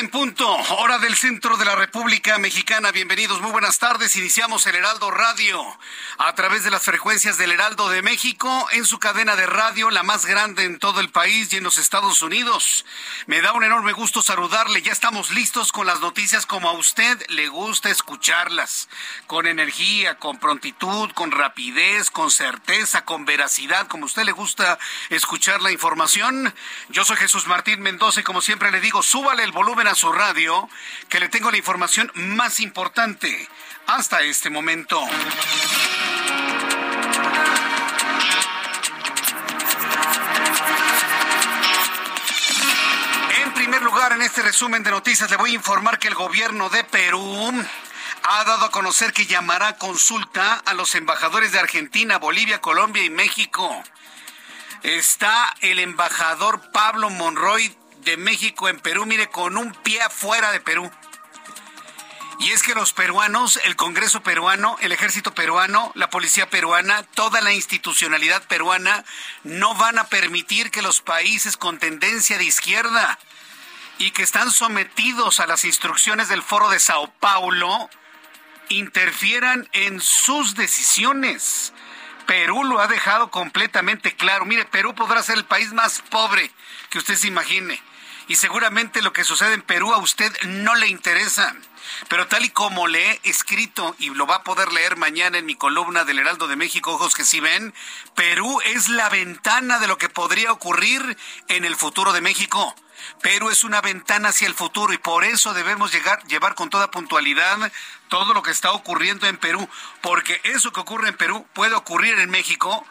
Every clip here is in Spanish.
been hora del centro de la República Mexicana. Bienvenidos, muy buenas tardes. Iniciamos el Heraldo Radio a través de las frecuencias del Heraldo de México en su cadena de radio, la más grande en todo el país y en los Estados Unidos. Me da un enorme gusto saludarle. Ya estamos listos con las noticias como a usted le gusta escucharlas, con energía, con prontitud, con rapidez, con certeza, con veracidad, como a usted le gusta escuchar la información. Yo soy Jesús Martín Mendoza y como siempre le digo, súbale el volumen a su radio, que le tengo la información más importante hasta este momento. En primer lugar, en este resumen de noticias le voy a informar que el gobierno de Perú ha dado a conocer que llamará a consulta a los embajadores de Argentina, Bolivia, Colombia y México. Está el embajador Pablo Monroy de México en Perú, mire, con un pie afuera de Perú. Y es que los peruanos, el Congreso peruano, el ejército peruano, la policía peruana, toda la institucionalidad peruana no van a permitir que los países con tendencia de izquierda y que están sometidos a las instrucciones del Foro de Sao Paulo interfieran en sus decisiones. Perú lo ha dejado completamente claro. Mire, Perú podrá ser el país más pobre que usted se imagine y seguramente lo que sucede en Perú a usted no le interesa. Pero tal y como le he escrito y lo va a poder leer mañana en mi columna del Heraldo de México, ojos que sí ven, Perú es la ventana de lo que podría ocurrir en el futuro de México. Perú es una ventana hacia el futuro y por eso debemos llegar, llevar con toda puntualidad todo lo que está ocurriendo en Perú, porque eso que ocurre en Perú puede ocurrir en México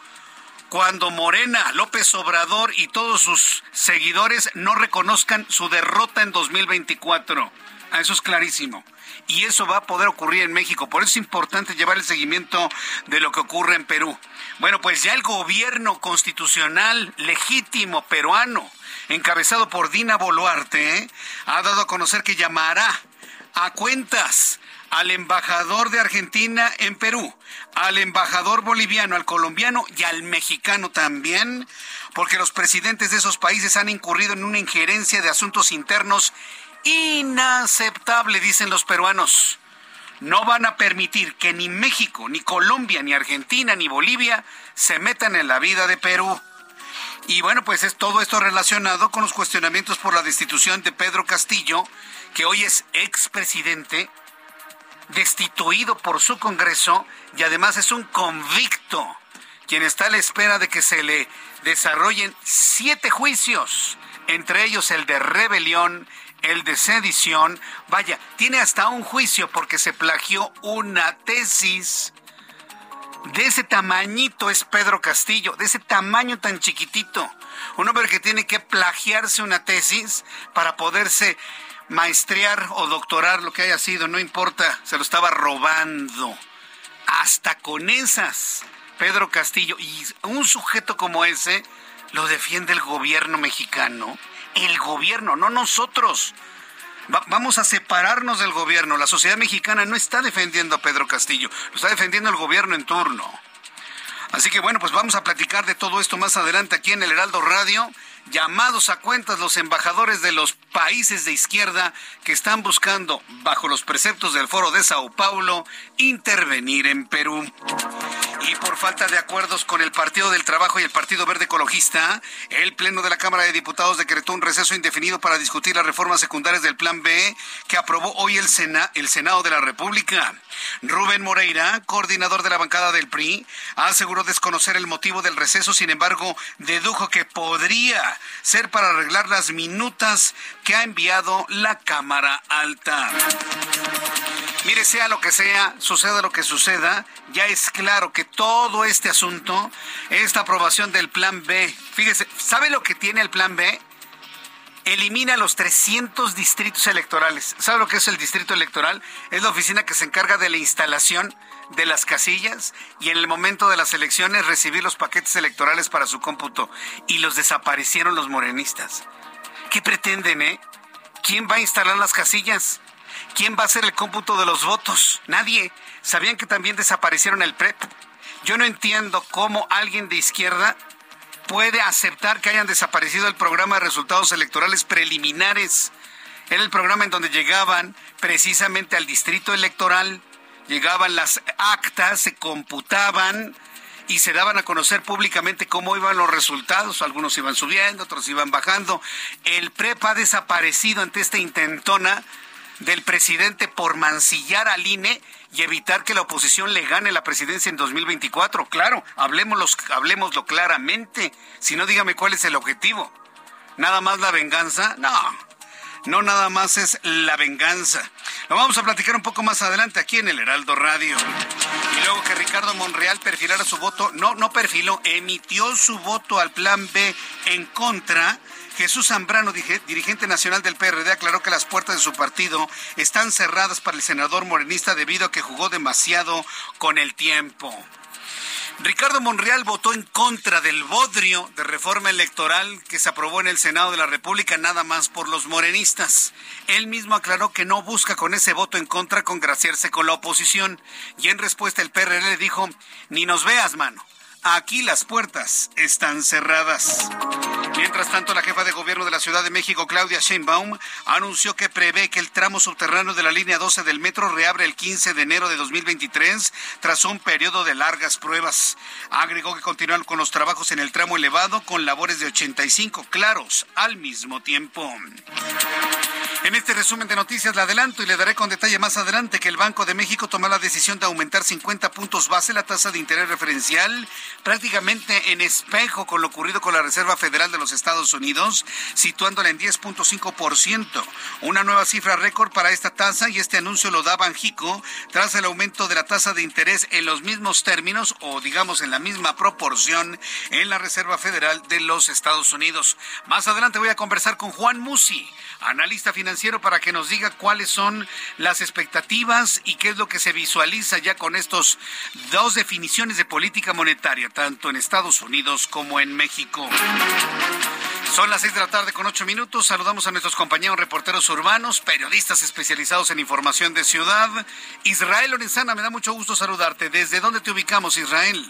cuando Morena, López Obrador y todos sus seguidores no reconozcan su derrota en 2024. Ah, eso es clarísimo. Y eso va a poder ocurrir en México. Por eso es importante llevar el seguimiento de lo que ocurre en Perú. Bueno, pues ya el gobierno constitucional legítimo peruano, encabezado por Dina Boluarte, ha dado a conocer que llamará a cuentas al embajador de Argentina en Perú, al embajador boliviano, al colombiano y al mexicano también, porque los presidentes de esos países han incurrido en una injerencia de asuntos internos inaceptable, dicen los peruanos. No van a permitir que ni México, ni Colombia, ni Argentina, ni Bolivia se metan en la vida de Perú. Y bueno, pues es todo esto relacionado con los cuestionamientos por la destitución de Pedro Castillo, que hoy es expresidente destituido por su Congreso y además es un convicto, quien está a la espera de que se le desarrollen siete juicios, entre ellos el de rebelión, el de sedición. Vaya, tiene hasta un juicio porque se plagió una tesis. De ese tamañito es Pedro Castillo, de ese tamaño tan chiquitito. Un hombre que tiene que plagiarse una tesis para poderse maestrear o doctorar, lo que haya sido, no importa, se lo estaba robando. Hasta con esas, Pedro Castillo, y un sujeto como ese lo defiende el gobierno mexicano. El gobierno, no nosotros. vamos a separarnos del gobierno. La sociedad mexicana no está defendiendo a Pedro Castillo, lo está defendiendo el gobierno en turno. Así que bueno, pues vamos a platicar de todo esto más adelante aquí en el Heraldo Radio. Llamados a cuentas los embajadores de los países de izquierda que están buscando, bajo los preceptos del Foro de Sao Paulo, intervenir en Perú. Y por falta de acuerdos con el Partido del Trabajo y el Partido Verde Ecologista, el Pleno de la Cámara de Diputados decretó un receso indefinido para discutir las reformas secundarias del Plan B que aprobó hoy el, el Senado de la República. Rubén Moreira, coordinador de la bancada del PRI, aseguró desconocer el motivo del receso, sin embargo, dedujo que podría ser para arreglar las minutas que ha enviado la Cámara Alta. Mire, sea lo que sea, suceda lo que suceda, ya es claro que todo este asunto, esta aprobación del Plan B, fíjese, ¿sabe lo que tiene el Plan B? elimina los 300 distritos electorales. ¿Sabe lo que es el distrito electoral? Es la oficina que se encarga de la instalación de las casillas y en el momento de las elecciones recibir los paquetes electorales para su cómputo. Y los desaparecieron los morenistas. ¿Qué pretenden, eh? ¿Quién va a instalar las casillas? ¿Quién va a hacer el cómputo de los votos? Nadie. ¿Sabían que también desaparecieron el PREP? Yo no entiendo cómo alguien de izquierda puede aceptar que hayan desaparecido el programa de resultados electorales preliminares. Era el programa en donde llegaban precisamente al distrito electoral, llegaban las actas, se computaban y se daban a conocer públicamente cómo iban los resultados. Algunos iban subiendo, otros iban bajando. El PREP ha desaparecido ante esta intentona del presidente por mancillar al INE y evitar que la oposición le gane la presidencia en 2024. Claro, hablemoslo, hablemoslo claramente. Si no, dígame cuál es el objetivo. ¿Nada más la venganza? No, no nada más es la venganza. Lo vamos a platicar un poco más adelante aquí en el Heraldo Radio. Y luego que Ricardo Monreal perfilara su voto, no, no perfiló, emitió su voto al plan B en contra Jesús Zambrano, dirigente nacional del PRD, aclaró que las puertas de su partido están cerradas para el senador morenista debido a que jugó demasiado con el tiempo. Ricardo Monreal votó en contra del bodrio de reforma electoral que se aprobó en el Senado de la República nada más por los morenistas. Él mismo aclaró que no busca con ese voto en contra congraciarse con la oposición y en respuesta el PRD le dijo, ni nos veas, mano. Aquí las puertas están cerradas. Mientras tanto, la jefa de gobierno de la Ciudad de México, Claudia Sheinbaum, anunció que prevé que el tramo subterráneo de la línea 12 del metro reabre el 15 de enero de 2023 tras un periodo de largas pruebas. Agregó que continúan con los trabajos en el tramo elevado con labores de 85 claros al mismo tiempo. En este resumen de noticias le adelanto y le daré con detalle más adelante que el Banco de México tomó la decisión de aumentar 50 puntos base la tasa de interés referencial prácticamente en espejo con lo ocurrido con la Reserva Federal de los Estados Unidos, situándola en 10.5%. Una nueva cifra récord para esta tasa y este anuncio lo da Banjico tras el aumento de la tasa de interés en los mismos términos o digamos en la misma proporción en la Reserva Federal de los Estados Unidos. Más adelante voy a conversar con Juan Musi, analista financiero, para que nos diga cuáles son las expectativas y qué es lo que se visualiza ya con estos dos definiciones de política monetaria tanto en Estados Unidos como en México. Son las seis de la tarde con ocho minutos. Saludamos a nuestros compañeros reporteros urbanos, periodistas especializados en información de ciudad. Israel Lorenzana, me da mucho gusto saludarte. ¿Desde dónde te ubicamos, Israel?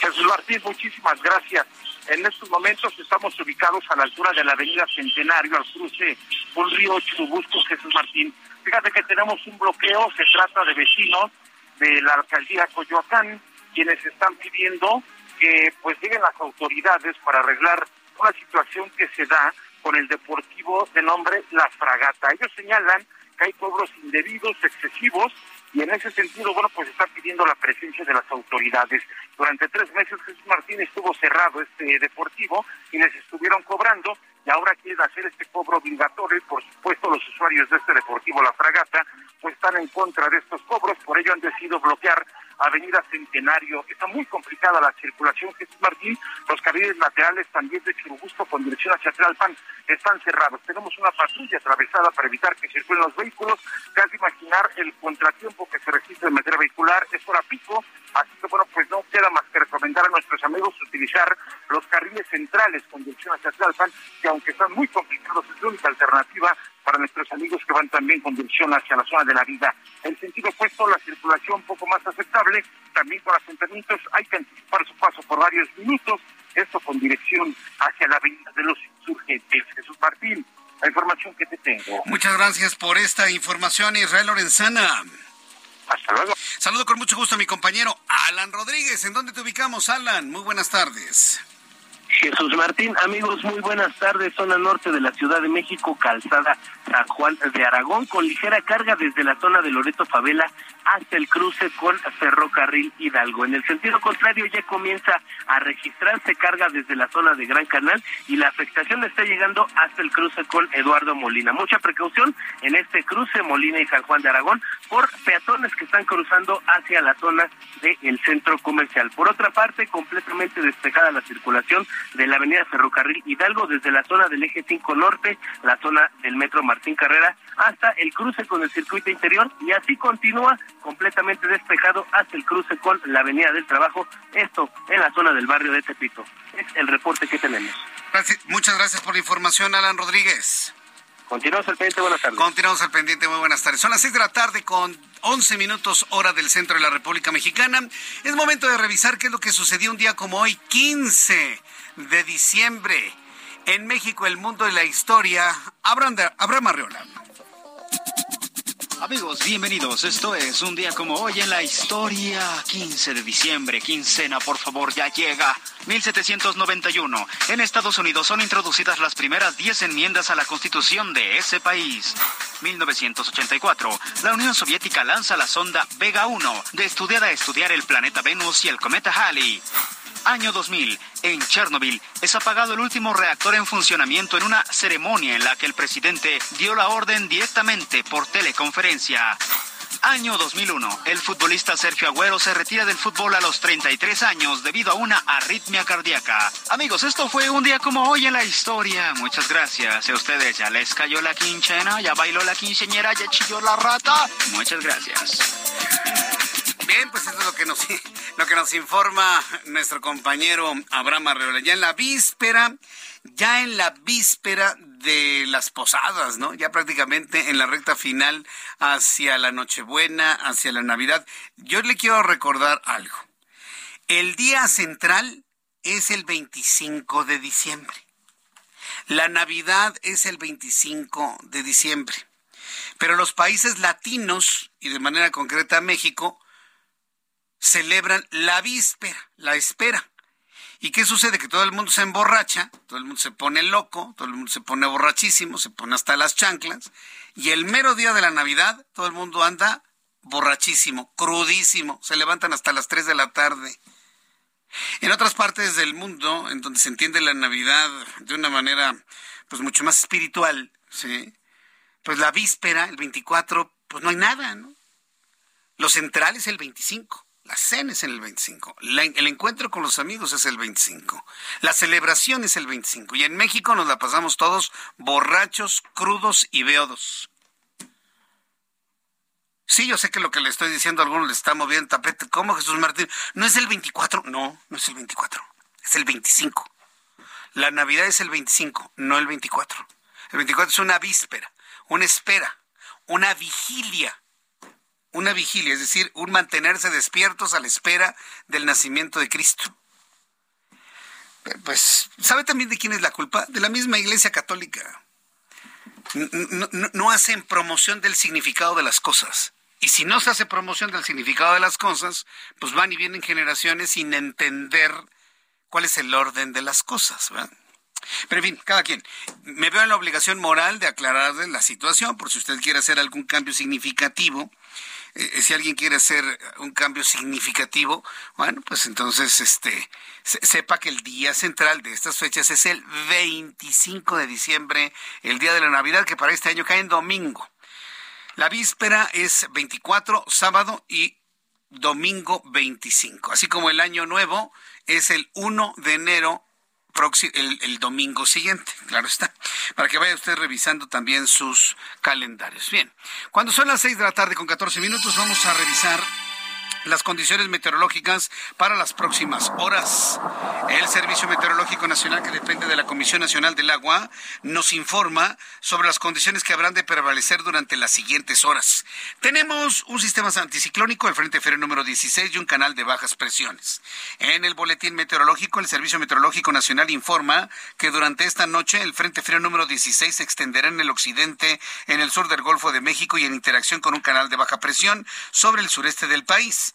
Jesús Martín, muchísimas gracias. En estos momentos estamos ubicados a la altura de la avenida Centenario, al cruce un río Churubusco, Jesús Martín. Fíjate que tenemos un bloqueo, se trata de vecinos de la alcaldía Coyoacán, quienes están pidiendo que pues lleguen las autoridades para arreglar una situación que se da con el deportivo de nombre La Fragata. Ellos señalan que hay cobros indebidos, excesivos, y en ese sentido, bueno, pues están pidiendo la presencia de las autoridades. Durante tres meses Jesús Martín estuvo cerrado este deportivo y les estuvieron cobrando y ahora quieren hacer este cobro obligatorio y por supuesto los usuarios de este deportivo La Fragata pues están en contra de estos cobros, por ello han decidido bloquear Avenida Centenario. Está muy complicada la circulación, Jesús Martín. Los carriles laterales también de Churubusco con dirección hacia Tlalpan están cerrados. Tenemos una patrulla atravesada para evitar que circulen los vehículos. Casi imaginar el contratiempo que se registra en materia vehicular es hora pico. Así que bueno, pues no queda más que recomendar a nuestros amigos utilizar los carriles centrales con dirección hacia Tlalpan, que aunque están muy complicados, es la única alternativa para nuestros amigos que van también con dirección hacia la zona de la vida. En sentido opuesto, la circulación un poco más aceptable, también con asentamientos, hay que anticipar su paso por varios minutos, esto con dirección hacia la avenida de los insurgentes. Jesús Martín, la información que te tengo. Muchas gracias por esta información, Israel Lorenzana. Hasta luego. Saludo con mucho gusto a mi compañero Alan Rodríguez. ¿En dónde te ubicamos, Alan? Muy buenas tardes. Jesús Martín, amigos, muy buenas tardes. Zona norte de la Ciudad de México, calzada San Juan de Aragón, con ligera carga desde la zona de Loreto Favela hasta el cruce con Ferrocarril Hidalgo. En el sentido contrario, ya comienza a registrarse carga desde la zona de Gran Canal y la afectación está llegando hasta el cruce con Eduardo Molina. Mucha precaución en este cruce Molina y San Juan de Aragón por peatones que están cruzando hacia la zona del centro comercial. Por otra parte, completamente despejada la circulación de la avenida Ferrocarril Hidalgo desde la zona del eje 5 norte, la zona del metro Martín Carrera, hasta el cruce con el circuito interior y así continúa completamente despejado hasta el cruce con la avenida del trabajo, esto en la zona del barrio de Tepito. Es el reporte que tenemos. muchas gracias por la información, Alan Rodríguez. Continuamos al pendiente, buenas tardes. Continuamos al pendiente, muy buenas tardes. Son las 6 de la tarde con 11 minutos hora del centro de la República Mexicana. Es momento de revisar qué es lo que sucedió un día como hoy, 15 de diciembre. En México, el mundo de la historia. Abraham, Abraham Arreola. Amigos, bienvenidos. Esto es un día como hoy en la historia. 15 de diciembre, quincena, por favor, ya llega. 1791. En Estados Unidos son introducidas las primeras 10 enmiendas a la constitución de ese país. 1984. La Unión Soviética lanza la sonda Vega 1, destinada a estudiar el planeta Venus y el cometa Halley. Año 2000. En Chernobyl es apagado el último reactor en funcionamiento en una ceremonia en la que el presidente dio la orden directamente por teleconferencia. Año 2001. El futbolista Sergio Agüero se retira del fútbol a los 33 años debido a una arritmia cardíaca. Amigos, esto fue un día como hoy en la historia. Muchas gracias. A ustedes ya les cayó la quinchena, ya bailó la quinceñera, ya chilló la rata. Muchas gracias. Bien, pues eso es lo que nos, lo que nos informa nuestro compañero Abraham Arreola. Ya en la víspera, ya en la víspera de las posadas, ¿no? Ya prácticamente en la recta final hacia la Nochebuena, hacia la Navidad. Yo le quiero recordar algo. El día central es el 25 de diciembre. La Navidad es el 25 de diciembre. Pero los países latinos, y de manera concreta México, celebran la víspera, la espera. ¿Y qué sucede? Que todo el mundo se emborracha, todo el mundo se pone loco, todo el mundo se pone borrachísimo, se pone hasta las chanclas, y el mero día de la Navidad todo el mundo anda borrachísimo, crudísimo, se levantan hasta las 3 de la tarde. En otras partes del mundo, en donde se entiende la Navidad de una manera pues mucho más espiritual, ¿sí? Pues la víspera, el 24, pues no hay nada, ¿no? Lo central es el 25. La cena es en el 25. el encuentro con los amigos es el 25. La celebración es el 25. Y en México nos la pasamos todos borrachos, crudos y beodos. Sí, yo sé que lo que le estoy diciendo a algunos le está moviendo tapete. ¿Cómo, Jesús Martín? ¿No es el 24? No, no es el 24. Es el 25. La Navidad es el 25, no el 24. El 24 es una víspera, una espera, una vigilia una vigilia, es decir, un mantenerse despiertos a la espera del nacimiento de Cristo. Pues, ¿sabe también de quién es la culpa? De la misma Iglesia Católica. No, hacen promoción del significado de las cosas. Y si no se hace promoción del significado de las cosas, pues van y vienen generaciones sin entender cuál es el orden de las cosas. Pero en fin, cada quien. Me veo en la obligación moral de aclararle la situación por si usted quiere hacer algún cambio significativo eh, si alguien quiere hacer un cambio significativo, bueno, pues entonces este sepa que el día central de estas fechas es el 25 de diciembre, el día de la Navidad, que para este año cae en domingo. La víspera es 24, sábado y domingo 25. Así como el año nuevo es el 1 de enero el, domingo siguiente, claro está, para que vaya usted revisando también sus calendarios. Bien, cuando son las 6 de la tarde con 14 minutos vamos a revisar las condiciones meteorológicas para las próximas horas. El Servicio Meteorológico Nacional, que depende de la Comisión Nacional del Agua, nos informa sobre las condiciones que habrán de prevalecer durante las siguientes horas. Tenemos un sistema anticiclónico, el Frente Frío número 16 y un canal de bajas presiones. En el boletín meteorológico, el Servicio Meteorológico Nacional informa que durante esta noche el Frente Frío número 16 se extenderá en el occidente, en el sur del Golfo de México y en interacción con un canal de baja presión sobre el sureste del país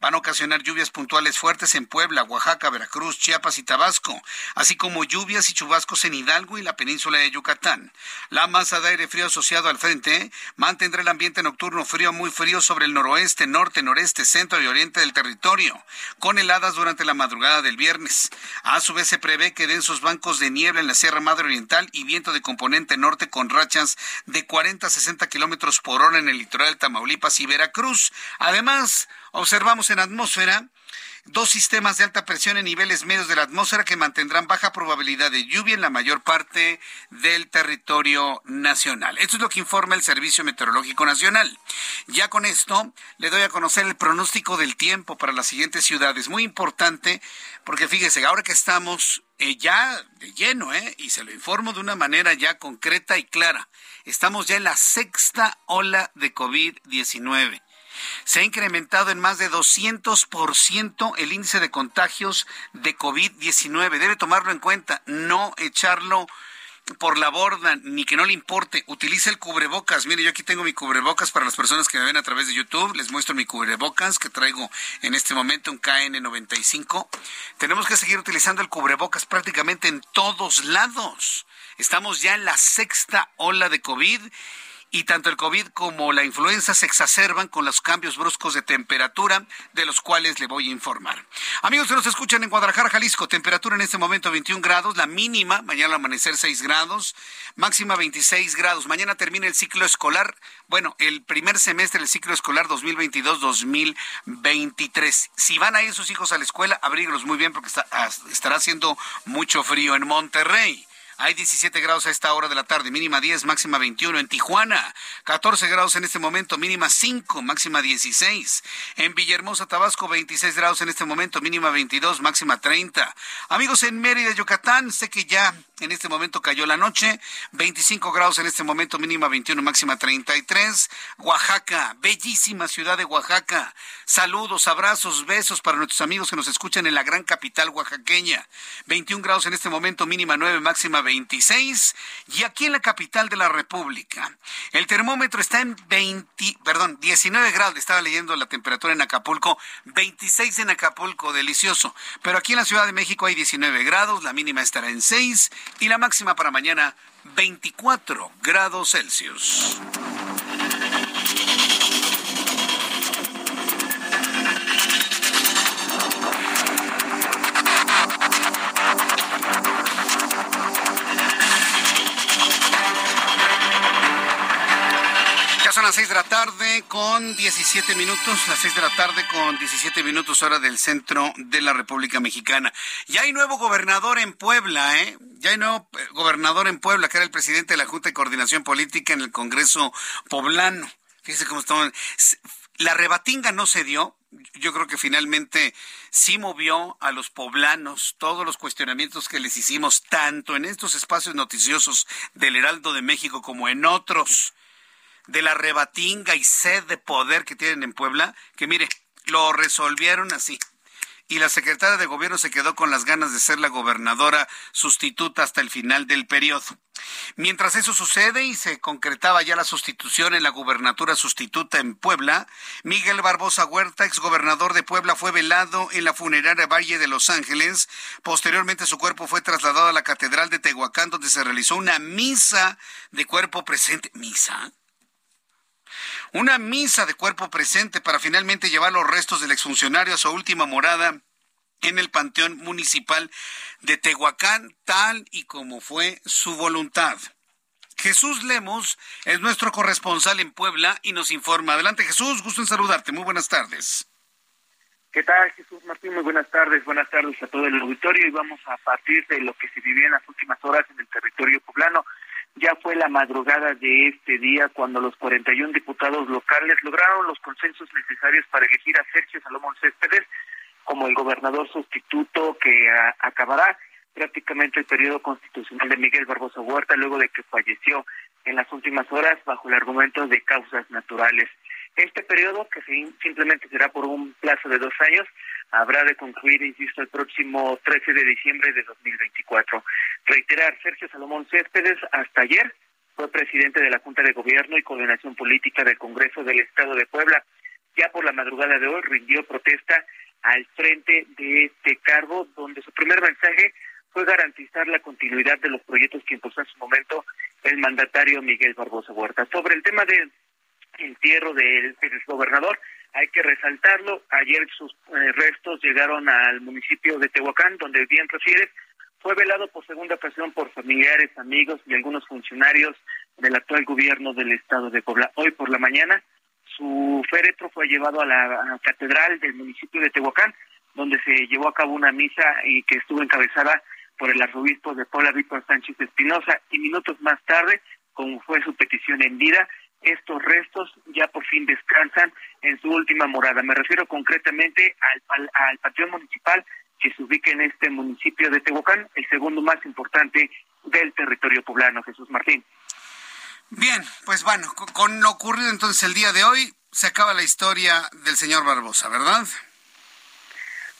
van a ocasionar lluvias puntuales fuertes en Puebla, Oaxaca, Veracruz, Chiapas y Tabasco, así como lluvias y chubascos en Hidalgo y la península de Yucatán. La masa de aire frío asociado al frente mantendrá el ambiente nocturno frío muy frío sobre el noroeste, norte, noreste, centro y oriente del territorio, con heladas durante la madrugada del viernes. A su vez se prevé que densos bancos de niebla en la Sierra Madre Oriental y viento de componente norte con rachas de 40 a 60 kilómetros por hora en el litoral de Tamaulipas y Veracruz. Además, Observamos en atmósfera dos sistemas de alta presión en niveles medios de la atmósfera que mantendrán baja probabilidad de lluvia en la mayor parte del territorio nacional. Esto es lo que informa el Servicio Meteorológico Nacional. Ya con esto le doy a conocer el pronóstico del tiempo para las siguientes ciudades. Muy importante porque fíjese, ahora que estamos eh, ya de lleno, ¿eh? y se lo informo de una manera ya concreta y clara, estamos ya en la sexta ola de COVID-19 se ha incrementado en más de 200% el índice de contagios de COVID-19. Debe tomarlo en cuenta, no echarlo por la borda, ni que no le importe, utilice el cubrebocas. Mire, yo aquí tengo mi cubrebocas para las personas que me ven a través de YouTube. Les muestro mi cubrebocas que traigo en este momento, un KN95. Tenemos que seguir utilizando el cubrebocas prácticamente en todos lados. Estamos ya en la sexta ola de COVID y tanto el COVID como la influenza se exacerban con los cambios bruscos de temperatura, de los cuales le voy a informar. Amigos que nos escuchan en Guadalajara, Jalisco, temperatura en este momento 21 grados, la mínima, mañana al amanecer 6 grados, máxima 26 grados. Mañana termina el ciclo escolar, bueno, el primer semestre del ciclo escolar 2022-2023. Si van a ir sus hijos a la escuela, abríguelos muy bien porque estará haciendo mucho frío en Monterrey. Hay 17 grados a esta hora de la tarde, mínima 10, máxima 21 en Tijuana. 14 grados en este momento, mínima 5, máxima 16. En Villahermosa, Tabasco, 26 grados en este momento, mínima 22, máxima 30. Amigos en Mérida, Yucatán, sé que ya en este momento cayó la noche, 25 grados en este momento, mínima 21, máxima 33. Oaxaca, bellísima ciudad de Oaxaca. Saludos, abrazos, besos para nuestros amigos que nos escuchan en la gran capital oaxaqueña. 21 grados en este momento, mínima 9, máxima 26 y aquí en la capital de la República. El termómetro está en 20, perdón, 19 grados, estaba leyendo la temperatura en Acapulco, 26 en Acapulco, delicioso. Pero aquí en la Ciudad de México hay 19 grados, la mínima estará en 6 y la máxima para mañana 24 grados Celsius. Son las 6 de la tarde con 17 minutos, las 6 de la tarde con 17 minutos hora del centro de la República Mexicana. Ya hay nuevo gobernador en Puebla, ¿eh? Ya hay nuevo eh, gobernador en Puebla, que era el presidente de la Junta de Coordinación Política en el Congreso poblano. Fíjese cómo estamos. La rebatinga no se dio, yo creo que finalmente sí movió a los poblanos todos los cuestionamientos que les hicimos tanto en estos espacios noticiosos del Heraldo de México como en otros de la rebatinga y sed de poder que tienen en Puebla, que mire, lo resolvieron así. Y la secretaria de gobierno se quedó con las ganas de ser la gobernadora sustituta hasta el final del periodo. Mientras eso sucede y se concretaba ya la sustitución en la gubernatura sustituta en Puebla, Miguel Barbosa Huerta, exgobernador de Puebla, fue velado en la funeraria Valle de Los Ángeles. Posteriormente su cuerpo fue trasladado a la Catedral de Tehuacán, donde se realizó una misa de cuerpo presente. ¿Misa? Una misa de cuerpo presente para finalmente llevar los restos del exfuncionario a su última morada en el Panteón Municipal de Tehuacán, tal y como fue su voluntad. Jesús Lemos es nuestro corresponsal en Puebla y nos informa. Adelante Jesús, gusto en saludarte. Muy buenas tardes. ¿Qué tal, Jesús Martín? Muy buenas tardes. Buenas tardes a todo el auditorio y vamos a partir de lo que se vivía en las últimas horas en el territorio poblano. Ya fue la madrugada de este día cuando los 41 diputados locales lograron los consensos necesarios para elegir a Sergio Salomón Céspedes como el gobernador sustituto que acabará prácticamente el periodo constitucional de Miguel Barbosa Huerta luego de que falleció en las últimas horas bajo el argumento de causas naturales. Este periodo, que simplemente será por un plazo de dos años, habrá de concluir, insisto, el próximo 13 de diciembre de 2024. Reiterar, Sergio Salomón Céspedes, hasta ayer fue presidente de la Junta de Gobierno y Coordinación Política del Congreso del Estado de Puebla. Ya por la madrugada de hoy rindió protesta al frente de este cargo, donde su primer mensaje fue garantizar la continuidad de los proyectos que impulsó en su momento el mandatario Miguel Barbosa Huerta. Sobre el tema del entierro del, gobernador, hay que resaltarlo. Ayer sus eh, restos llegaron al municipio de Tehuacán, donde bien refieres, fue velado por segunda ocasión por familiares, amigos y algunos funcionarios del actual gobierno del estado de Puebla. Hoy por la mañana, su féretro fue llevado a la catedral del municipio de Tehuacán, donde se llevó a cabo una misa y que estuvo encabezada por el arzobispo de Puebla, Víctor Sánchez Espinosa, y minutos más tarde, como fue su petición en vida, estos restos ya por fin descansan en su última morada. Me refiero concretamente al, al Panteón Municipal que se ubica en este municipio de Tehuacán, el segundo más importante del territorio poblano, Jesús Martín. Bien, pues bueno, con lo ocurrido entonces el día de hoy, se acaba la historia del señor Barbosa, ¿verdad?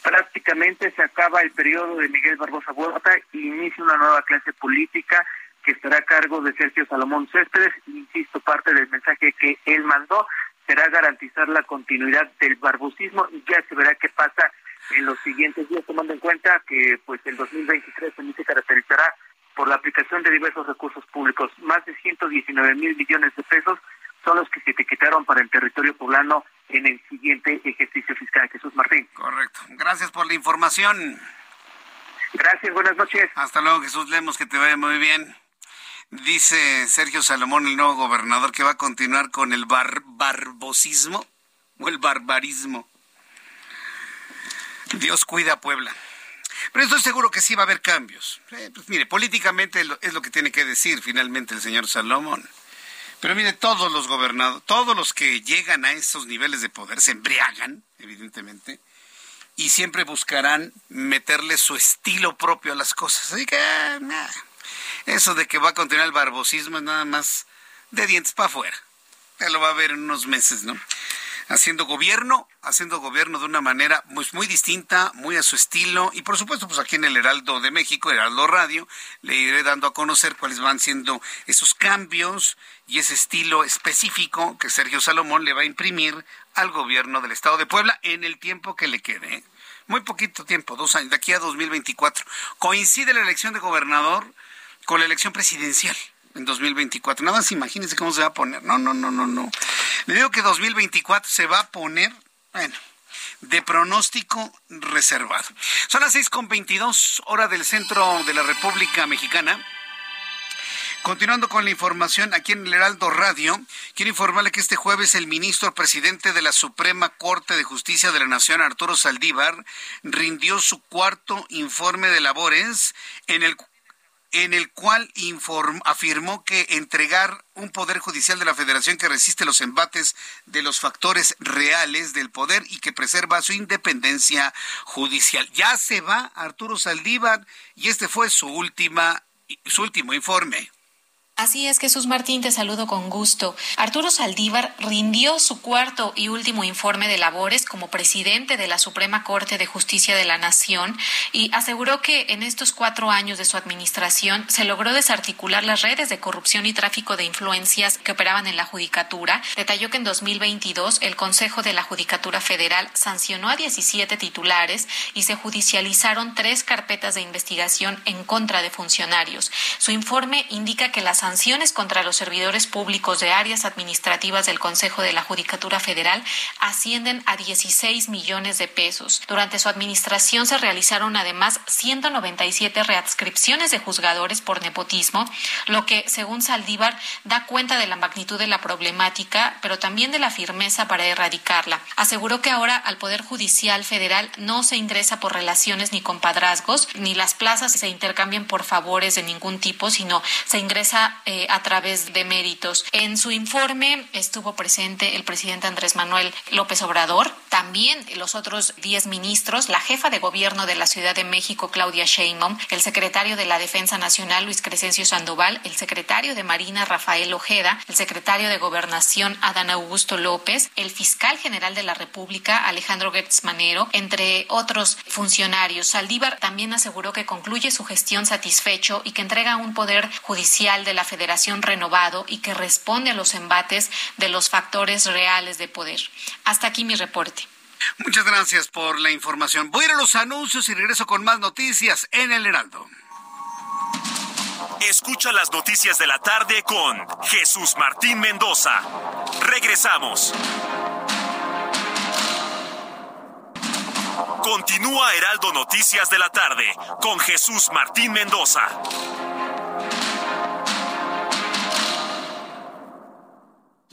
prácticamente se acaba el periodo de Miguel Barbosa Huerta y inicia una nueva clase política que estará a cargo de Sergio Salomón Céspedes. Insisto, parte del mensaje que él mandó será garantizar la continuidad del barbosismo y ya se verá qué pasa en los siguientes días, tomando en cuenta que pues el 2023 también se caracterizará por la aplicación de diversos recursos públicos. Más de 119 mil millones de pesos son los que se etiquetaron para el territorio poblano en el siguiente ejercicio fiscal. Jesús Martín. Correcto. Gracias por la información. Gracias, buenas noches. Hasta luego, Jesús Lemos, que te vaya muy bien. Dice Sergio Salomón, el nuevo gobernador, que va a continuar con el bar barbosismo o el barbarismo. Dios cuida Puebla. Pero estoy seguro que sí va a haber cambios. Eh, pues mire, políticamente es lo que tiene que decir finalmente el señor Salomón. Pero mire, todos los gobernados, todos los que llegan a esos niveles de poder se embriagan, evidentemente, y siempre buscarán meterle su estilo propio a las cosas. Así que, eso de que va a continuar el barbosismo es nada más de dientes para afuera. Ya lo va a ver en unos meses, ¿no? haciendo gobierno, haciendo gobierno de una manera pues, muy distinta, muy a su estilo. Y por supuesto, pues aquí en el Heraldo de México, Heraldo Radio, le iré dando a conocer cuáles van siendo esos cambios y ese estilo específico que Sergio Salomón le va a imprimir al gobierno del Estado de Puebla en el tiempo que le quede. ¿eh? Muy poquito tiempo, dos años, de aquí a 2024. Coincide la elección de gobernador con la elección presidencial en 2024. Nada más imagínense cómo se va a poner. No, no, no, no, no. Le digo que 2024 se va a poner, bueno, de pronóstico reservado. Son las 6.22 hora del centro de la República Mexicana. Continuando con la información aquí en el Heraldo Radio, quiero informarle que este jueves el ministro presidente de la Suprema Corte de Justicia de la Nación, Arturo Saldívar, rindió su cuarto informe de labores en el en el cual afirmó que entregar un poder judicial de la federación que resiste los embates de los factores reales del poder y que preserva su independencia judicial. Ya se va Arturo Saldívar y este fue su última su último informe. Así es, Jesús Martín, te saludo con gusto. Arturo Saldívar rindió su cuarto y último informe de labores como presidente de la Suprema Corte de Justicia de la Nación y aseguró que en estos cuatro años de su administración se logró desarticular las redes de corrupción y tráfico de influencias que operaban en la Judicatura. Detalló que en 2022 el Consejo de la Judicatura Federal sancionó a 17 titulares y se judicializaron tres carpetas de investigación en contra de funcionarios. Su informe indica que las sanciones contra los servidores públicos de áreas administrativas del Consejo de la Judicatura Federal ascienden a 16 millones de pesos. Durante su administración se realizaron además 197 readscripciones de juzgadores por nepotismo, lo que, según Saldívar, da cuenta de la magnitud de la problemática, pero también de la firmeza para erradicarla. Aseguró que ahora al Poder Judicial Federal no se ingresa por relaciones ni compadrazgos, ni las plazas se intercambian por favores de ningún tipo, sino se ingresa eh, a través de méritos. En su informe estuvo presente el presidente Andrés Manuel López Obrador, también los otros 10 ministros, la jefa de gobierno de la Ciudad de México, Claudia Sheinbaum, el secretario de la Defensa Nacional, Luis Crescencio Sandoval, el secretario de Marina, Rafael Ojeda, el secretario de Gobernación, Adán Augusto López, el fiscal general de la República, Alejandro Gertz Manero, entre otros funcionarios. Saldívar también aseguró que concluye su gestión satisfecho y que entrega un poder judicial de la Federación renovado y que responde a los embates de los factores reales de poder. Hasta aquí mi reporte. Muchas gracias por la información. Voy a ir a los anuncios y regreso con más noticias en el Heraldo. Escucha las noticias de la tarde con Jesús Martín Mendoza. Regresamos. Continúa Heraldo Noticias de la tarde con Jesús Martín Mendoza.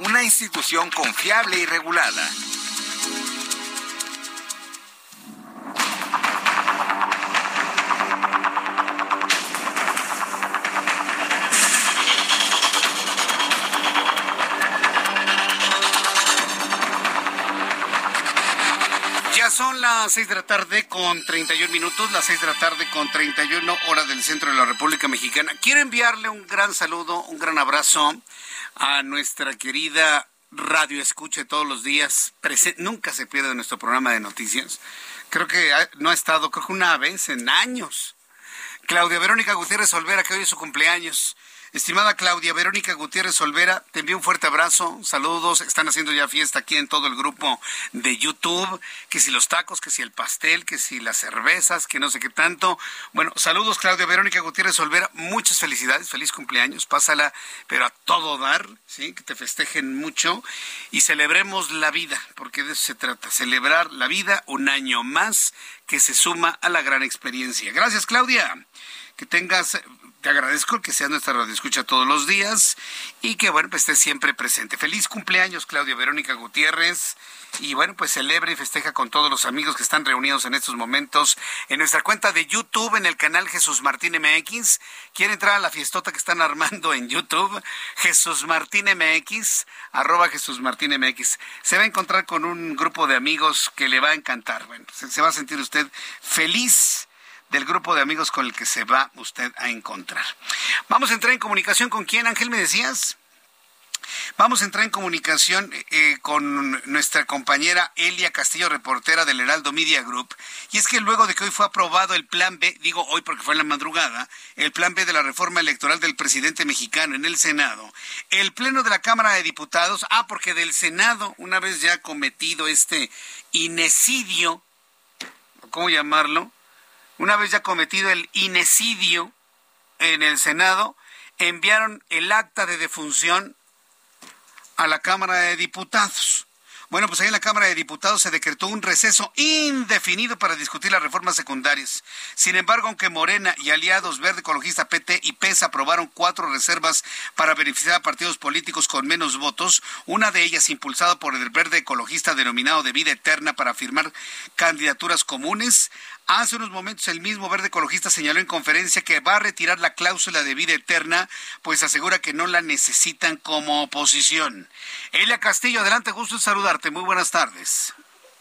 una institución confiable y regulada. son las seis de la tarde con 31 minutos, las seis de la tarde con 31 horas del centro de la República Mexicana. Quiero enviarle un gran saludo, un gran abrazo a nuestra querida radio escuche todos los días. nunca se pierde nuestro programa de noticias. Creo que no ha estado, creo que una vez en años. Claudia Verónica Gutiérrez Olvera, que hoy es su cumpleaños. Estimada Claudia Verónica Gutiérrez Olvera, te envío un fuerte abrazo, saludos, están haciendo ya fiesta aquí en todo el grupo de YouTube, que si los tacos, que si el pastel, que si las cervezas, que no sé qué tanto. Bueno, saludos Claudia Verónica Gutiérrez Olvera, muchas felicidades, feliz cumpleaños, pásala, pero a todo dar, ¿sí? que te festejen mucho y celebremos la vida, porque de eso se trata, celebrar la vida un año más que se suma a la gran experiencia. Gracias Claudia que tengas te agradezco que sea nuestra radio escucha todos los días y que, bueno, pues estés siempre presente. Feliz cumpleaños, Claudia Verónica Gutiérrez. Y bueno, pues celebra y festeja con todos los amigos que están reunidos en estos momentos en nuestra cuenta de YouTube, en el canal Jesús Martín MX. ¿Quiere entrar a la fiestota que están armando en YouTube? Jesús Martín MX, arroba Jesús Martín MX. Se va a encontrar con un grupo de amigos que le va a encantar. Bueno, se va a sentir usted feliz del grupo de amigos con el que se va usted a encontrar. Vamos a entrar en comunicación con quién, Ángel, me decías. Vamos a entrar en comunicación eh, con nuestra compañera Elia Castillo, reportera del Heraldo Media Group. Y es que luego de que hoy fue aprobado el plan B, digo hoy porque fue en la madrugada, el plan B de la reforma electoral del presidente mexicano en el Senado, el Pleno de la Cámara de Diputados, ah, porque del Senado, una vez ya cometido este inesidio, ¿cómo llamarlo? Una vez ya cometido el inesidio en el Senado, enviaron el acta de defunción a la Cámara de Diputados. Bueno, pues ahí en la Cámara de Diputados se decretó un receso indefinido para discutir las reformas secundarias. Sin embargo, aunque Morena y aliados Verde Ecologista PT y PES aprobaron cuatro reservas para beneficiar a partidos políticos con menos votos, una de ellas impulsada por el Verde Ecologista denominado de vida eterna para firmar candidaturas comunes, Hace unos momentos el mismo Verde Ecologista señaló en conferencia que va a retirar la cláusula de vida eterna, pues asegura que no la necesitan como oposición. Elia Castillo, adelante, gusto en saludarte. Muy buenas tardes.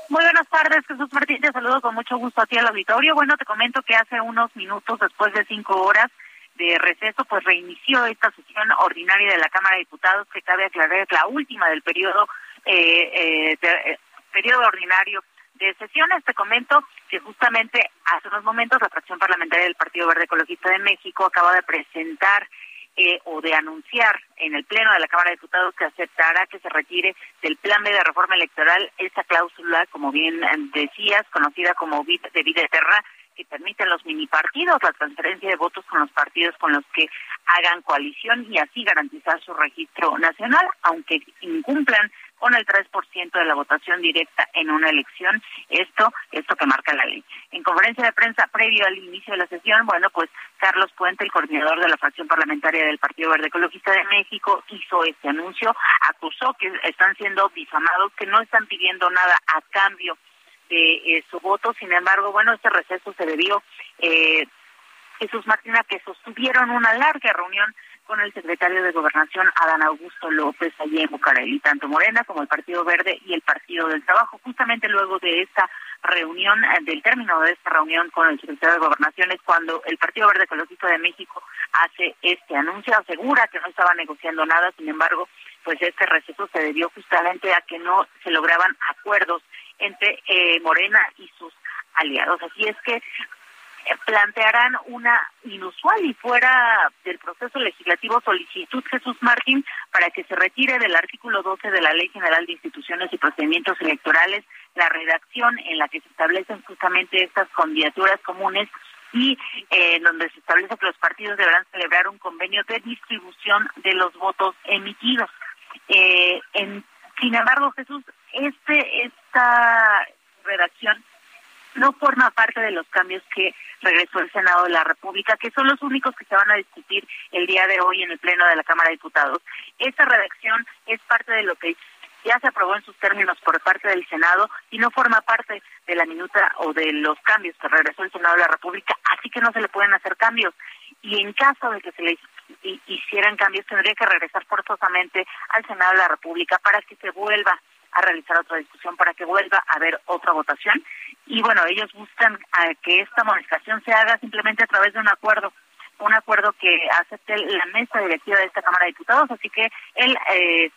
Muy buenas tardes, Jesús Martín. Te saludo con mucho gusto a ti al auditorio. Bueno, te comento que hace unos minutos, después de cinco horas de receso, pues reinició esta sesión ordinaria de la Cámara de Diputados, que cabe aclarar es la última del periodo, eh, eh, eh periodo ordinario de sesiones. Te comento que justamente hace unos momentos la fracción parlamentaria del Partido Verde Ecologista de México acaba de presentar eh, o de anunciar en el Pleno de la Cámara de Diputados que aceptará que se retire del plan B de reforma electoral esa cláusula, como bien decías, conocida como de vida eterna, que permiten los mini partidos, la transferencia de votos con los partidos con los que hagan coalición y así garantizar su registro nacional, aunque incumplan con el 3% de la votación directa en una elección. Esto, esto que marca la ley. En conferencia de prensa previo al inicio de la sesión, bueno, pues Carlos Puente, el coordinador de la fracción parlamentaria del Partido Verde Ecologista de México, hizo este anuncio, acusó que están siendo difamados, que no están pidiendo nada a cambio de eh, su voto. Sin embargo, bueno, este receso se debió eh, Jesús Martina que sostuvieron una larga reunión con el secretario de Gobernación, Adán Augusto López, allí en Bucareli, tanto Morena como el Partido Verde y el Partido del Trabajo. Justamente luego de esta reunión, eh, del término de esta reunión con el secretario de Gobernación, es cuando el Partido Verde Ecologista de México hace este anuncio, asegura que no estaba negociando nada, sin embargo, pues este receso se debió justamente a que no se lograban acuerdos entre eh, Morena y sus aliados. Así es que plantearán una inusual y fuera del proceso legislativo solicitud Jesús Martín para que se retire del artículo 12 de la Ley General de Instituciones y Procedimientos Electorales la redacción en la que se establecen justamente estas candidaturas comunes y eh, donde se establece que los partidos deberán celebrar un convenio de distribución de los votos emitidos. Eh, en, sin embargo, Jesús, este esta redacción no forma parte de los cambios que regresó el Senado de la República, que son los únicos que se van a discutir el día de hoy en el Pleno de la Cámara de Diputados. Esta redacción es parte de lo que ya se aprobó en sus términos por parte del Senado y no forma parte de la minuta o de los cambios que regresó el Senado de la República, así que no se le pueden hacer cambios. Y en caso de que se le hicieran cambios, tendría que regresar forzosamente al Senado de la República para que se vuelva a realizar otra discusión para que vuelva a haber otra votación. Y bueno, ellos buscan a que esta modificación se haga simplemente a través de un acuerdo, un acuerdo que acepte la mesa directiva de esta Cámara de Diputados. Así que el eh,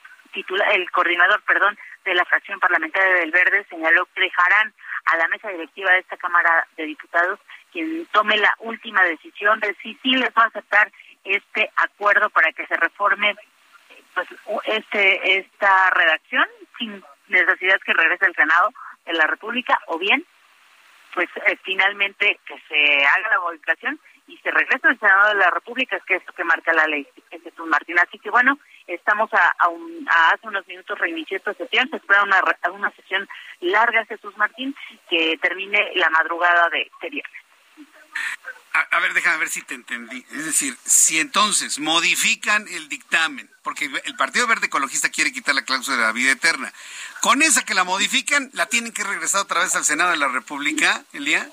el coordinador, perdón, de la fracción parlamentaria del Verde señaló que dejarán a la mesa directiva de esta Cámara de Diputados quien tome la última decisión de si sí les va a aceptar este acuerdo para que se reforme pues este esta redacción sin necesidad que regrese al Senado de la República o bien pues eh, finalmente que se haga la modificación y se regrese al Senado de la República, que es lo que marca la ley Jesús Martín. Así que bueno, estamos a, a, hace unos minutos reinició esta sesión, se espera una, una sesión larga, Jesús Martín, que termine la madrugada de, de viernes. A, ver, déjame ver si te entendí. Es decir, si entonces modifican el dictamen, porque el Partido Verde Ecologista quiere quitar la cláusula de la vida eterna, con esa que la modifican, la tienen que regresar otra vez al Senado de la República, Elia.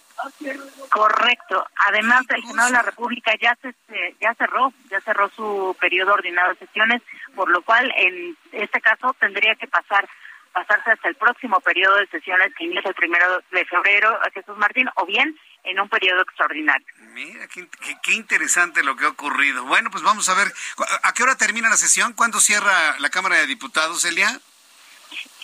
Correcto. Además, el Senado de la República ya se ya cerró, ya cerró su periodo ordinario de sesiones, por lo cual en este caso tendría que pasar pasarse hasta el próximo periodo de sesiones que inicia el primero de febrero, Jesús Martín, o bien en un periodo extraordinario. Mira, qué, interesante lo que ha ocurrido. Bueno, pues vamos a ver, ¿a qué hora termina la sesión? ¿Cuándo cierra la Cámara de Diputados, Elia?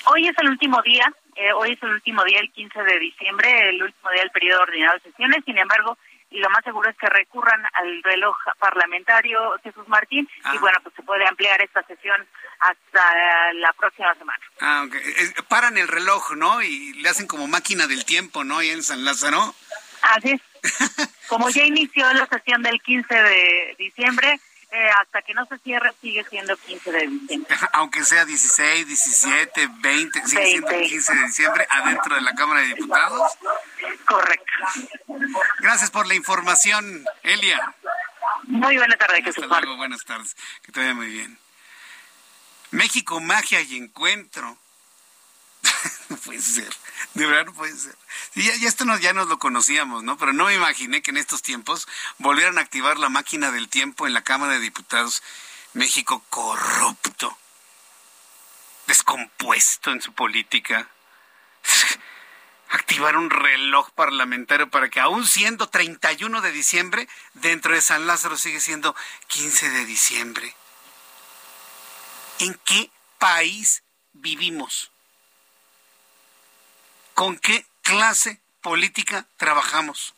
Hoy es el último día, eh, hoy es el último día, el 15 de diciembre, el último día del periodo ordinario de sesiones, sin embargo, y lo más seguro es que recurran al reloj parlamentario Jesús Martín y ah. bueno, pues se puede ampliar esta sesión hasta la próxima semana. Ah, ok. paran el reloj, ¿no? Y le hacen como máquina del tiempo, ¿no? Y en San Lázaro. Así es. Como ya inició la sesión del 15 de diciembre, eh, hasta que no se cierre sigue siendo 15 de diciembre. Aunque sea 16, 17, 20, sigue siendo 15 de diciembre adentro de la Cámara de Diputados. Correcto. Gracias por la información, Elia. Muy buenas tardes, Jesús. Hasta luego, buenas tardes. Que te vaya muy bien. México, magia y encuentro. No puede ser. De verdad no puede ser. ya, esto ya nos lo conocíamos, ¿no? Pero no me imaginé que en estos tiempos volvieran a activar la máquina del tiempo en la Cámara de Diputados. México corrupto, descompuesto en su política. Activar un reloj parlamentario para que aún siendo 31 de diciembre, dentro de San Lázaro sigue siendo 15 de diciembre. ¿En qué país vivimos? ¿Con qué clase política trabajamos?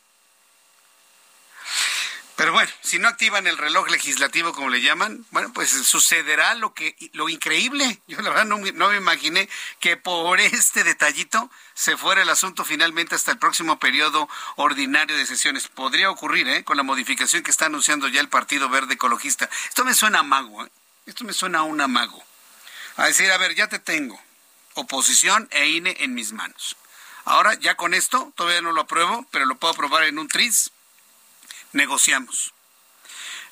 Pero bueno, si no activan el reloj legislativo como le llaman, bueno, pues sucederá lo que lo increíble. Yo la verdad no, me imaginé que por este detallito se fuera el asunto finalmente hasta el próximo periodo ordinario de sesiones. Podría ocurrir, ¿eh? Con la modificación que está anunciando ya el Partido Verde Ecologista. Esto me suena a mago, ¿eh? Esto me suena a un amago. A decir, a ver, ya te tengo. Oposición e INE en mis manos. Ahora, ya con esto, todavía no lo apruebo, pero lo puedo aprobar en un tris negociamos.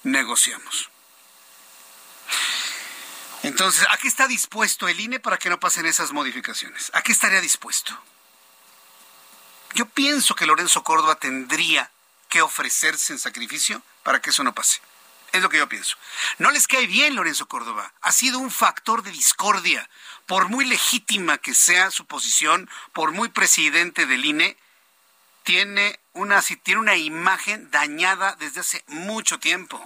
Negociamos. Entonces, ¿a qué está dispuesto el INE para que no pasen esas modificaciones? ¿A qué estaría dispuesto? Yo pienso que Lorenzo Córdoba tendría que ofrecerse en sacrificio para que eso no pase. Es lo que yo pienso. No les cae bien Lorenzo Córdoba. Ha sido un factor de discordia. Por muy legítima que sea su posición, por muy presidente del INE, tiene una, tiene una imagen dañada desde hace mucho tiempo.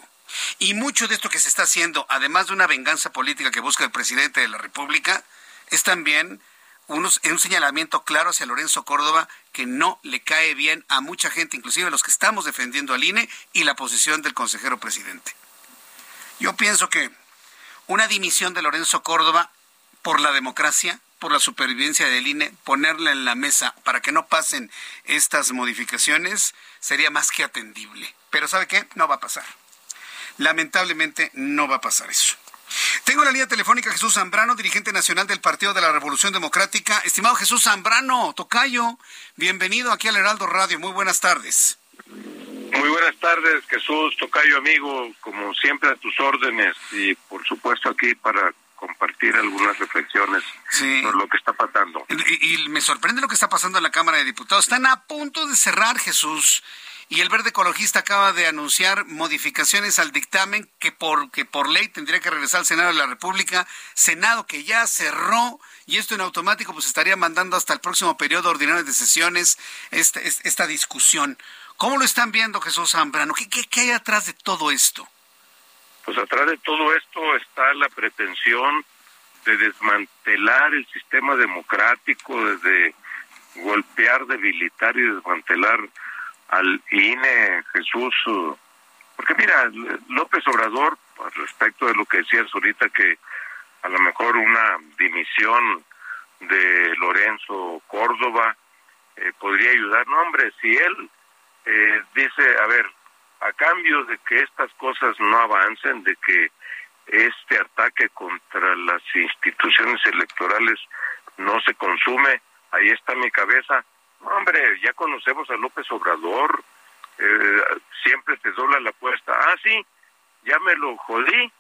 Y mucho de esto que se está haciendo, además de una venganza política que busca el presidente de la República, es también unos, un señalamiento claro hacia Lorenzo Córdoba que no le cae bien a mucha gente, inclusive a los que estamos defendiendo al INE y la posición del consejero presidente. Yo pienso que una dimisión de Lorenzo Córdoba por la democracia por la supervivencia del INE, ponerla en la mesa para que no pasen estas modificaciones sería más que atendible. Pero ¿sabe qué? No va a pasar. Lamentablemente no va a pasar eso. Tengo la línea telefónica Jesús Zambrano, dirigente nacional del Partido de la Revolución Democrática. Estimado Jesús Zambrano, Tocayo, bienvenido aquí al Heraldo Radio. Muy buenas tardes. Muy buenas tardes, Jesús, Tocayo, amigo, como siempre a tus órdenes y por supuesto aquí para compartir algunas reflexiones sobre lo que está pasando. Y, me sorprende lo que está pasando en la Cámara de Diputados. Están a punto de cerrar, Jesús. Y el Verde Ecologista acaba de anunciar modificaciones al dictamen que por, que por ley tendría que regresar al Senado de la República. Senado que ya cerró y esto en automático pues estaría mandando hasta el próximo periodo ordinario de sesiones esta, esta discusión. ¿Cómo lo están viendo, Jesús Zambrano? ¿Qué, qué, qué hay atrás de todo esto? Pues atrás de todo esto está la pretensión de desmantelar el sistema democrático, de golpear, debilitar y desmantelar al INE, Jesús. Porque mira, López Obrador, respecto de lo que decías ahorita, que a lo mejor una dimisión de Lorenzo Córdoba eh, podría ayudar. No, hombre, si él eh, dice, a ver, a cambio de que estas cosas no avancen, de que este ataque contra las instituciones electorales no se consume, ahí está mi cabeza. Hombre, ya conocemos a López Obrador, eh, siempre te dobla la apuesta. Ah, sí, ya me lo jodí,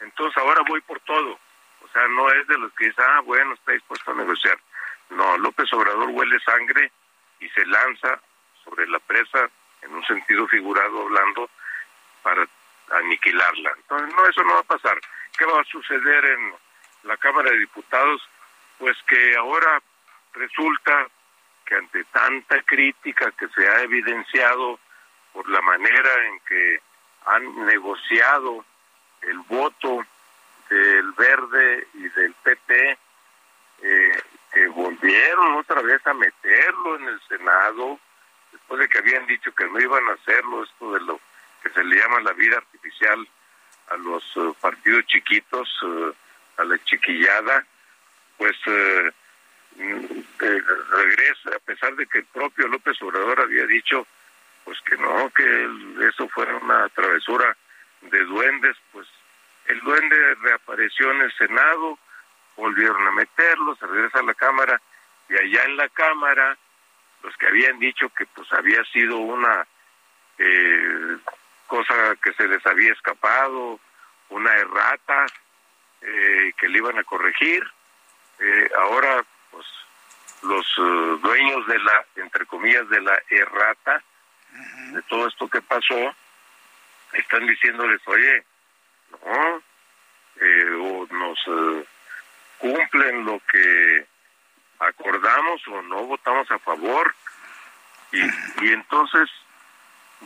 entonces ahora voy por todo. O sea, no es de los que dicen, ah, bueno, está dispuesto a negociar. No, López Obrador huele sangre y se lanza sobre la presa en un sentido figurado hablando, para aniquilarla. Entonces, no, eso no va a pasar. ¿Qué va a suceder en la Cámara de Diputados? Pues que ahora resulta que ante tanta crítica que se ha evidenciado por la manera en que han negociado el voto del Verde y del PP, eh, que volvieron otra vez a meterlo en el Senado, después de que habían dicho que no iban a hacerlo, esto de lo que se le llama la vida artificial a los eh, partidos chiquitos, eh, a la chiquillada, pues eh, regresa, a pesar de que el propio López Obrador había dicho pues que no, que eso fuera una travesura de duendes, pues el duende reapareció en el Senado, volvieron a meterlo, se regresa a la Cámara, y allá en la Cámara los que habían dicho que pues había sido una eh, cosa que se les había escapado, una errata eh, que le iban a corregir. Eh, ahora, pues, los dueños de la, entre comillas, de la errata, de todo esto que pasó, están diciéndoles, oye, no, o nos cumplen lo que acordamos o no votamos a favor y, y entonces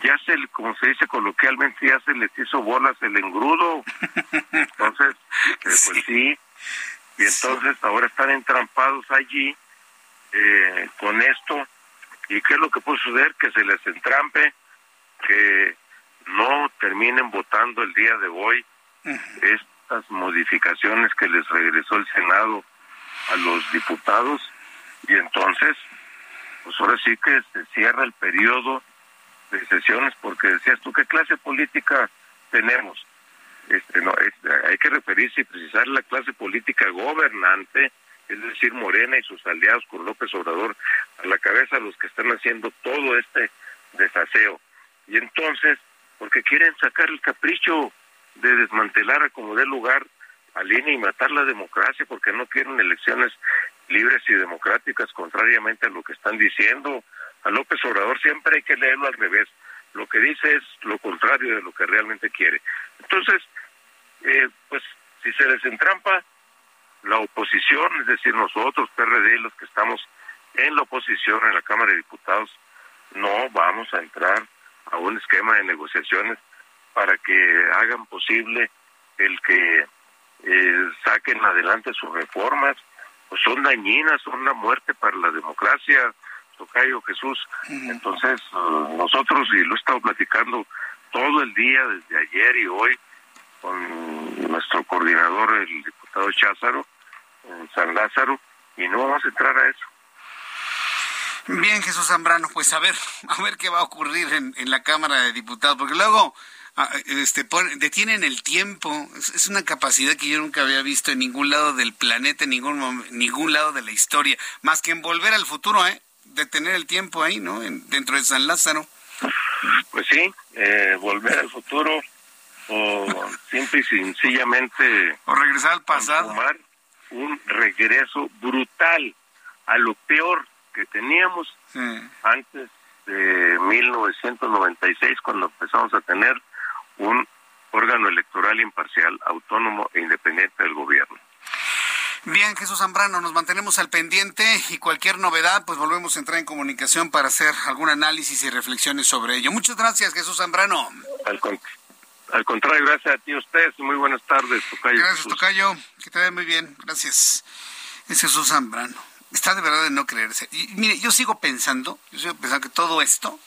ya se, como se dice coloquialmente, ya se les hizo bolas el engrudo. Entonces, eh, pues sí. Y entonces ahora están entrampados allí eh, con esto. ¿Y qué es lo que puede suceder? Que se les entrampe, que no terminen votando el día de hoy estas modificaciones que les regresó el Senado a los diputados y entonces, pues ahora sí que se cierra el periodo de sesiones porque decías tú, ¿qué clase política tenemos? Este, no, hay que referirse y precisar la clase política gobernante, es decir, Morena y sus aliados con López Obrador a la cabeza, los que están haciendo todo este desaseo. Y entonces, porque quieren sacar el capricho de desmantelar a como dé lugar al INE y matar la democracia, porque no quieren elecciones libres y democráticas, contrariamente a lo que están diciendo. A López Obrador siempre hay que leerlo al revés. Lo que dice es lo contrario de lo que realmente quiere. Entonces, eh, pues si se desentrampa la oposición, es decir, nosotros, PRD, los que estamos en la oposición en la Cámara de Diputados, no vamos a entrar a un esquema de negociaciones para que hagan posible el que eh, saquen adelante sus reformas, pues son dañinas, son una muerte para la democracia, Tocayo Jesús. Entonces, eh, nosotros, y lo he estado platicando todo el día, desde ayer y hoy, con nuestro coordinador, el diputado Cházaro, en San Lázaro, y no vamos a entrar a eso. Bien, Jesús Zambrano, pues a ver, a ver qué va a ocurrir en, en la Cámara de Diputados, porque luego ah, este, detienen el tiempo. Es, una capacidad que yo nunca había visto en ningún lado del planeta, en ningún, ningún lado de la historia, más que en volver al futuro, ¿eh? Detener el tiempo ahí, ¿no? dentro de San Lázaro. Pues sí, eh, volver al futuro o simple y sencillamente... O regresar al pasado. un regreso brutal a lo peor que teníamos antes de 1996, cuando empezamos a tener un órgano electoral imparcial, autónomo e independiente del gobierno. Bien, Jesús Zambrano, nos mantenemos al pendiente y cualquier novedad, pues volvemos a entrar en comunicación para hacer algún análisis y reflexiones sobre ello. Muchas gracias, Jesús Zambrano. Al, contrario, gracias a ti, ustedes. Muy buenas tardes, Tocayo. Gracias, Tocayo. Que te vaya muy bien. Gracias. Es Jesús Zambrano está de verdad de no creerse. Y mire, yo sigo pensando, yo sigo pensando que todo esto,